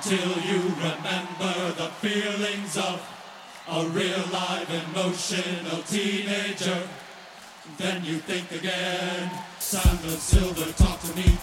[SPEAKER 8] until you remember the feelings of a real live emotional teenager. Then you think again. Sound of silver, talk to me.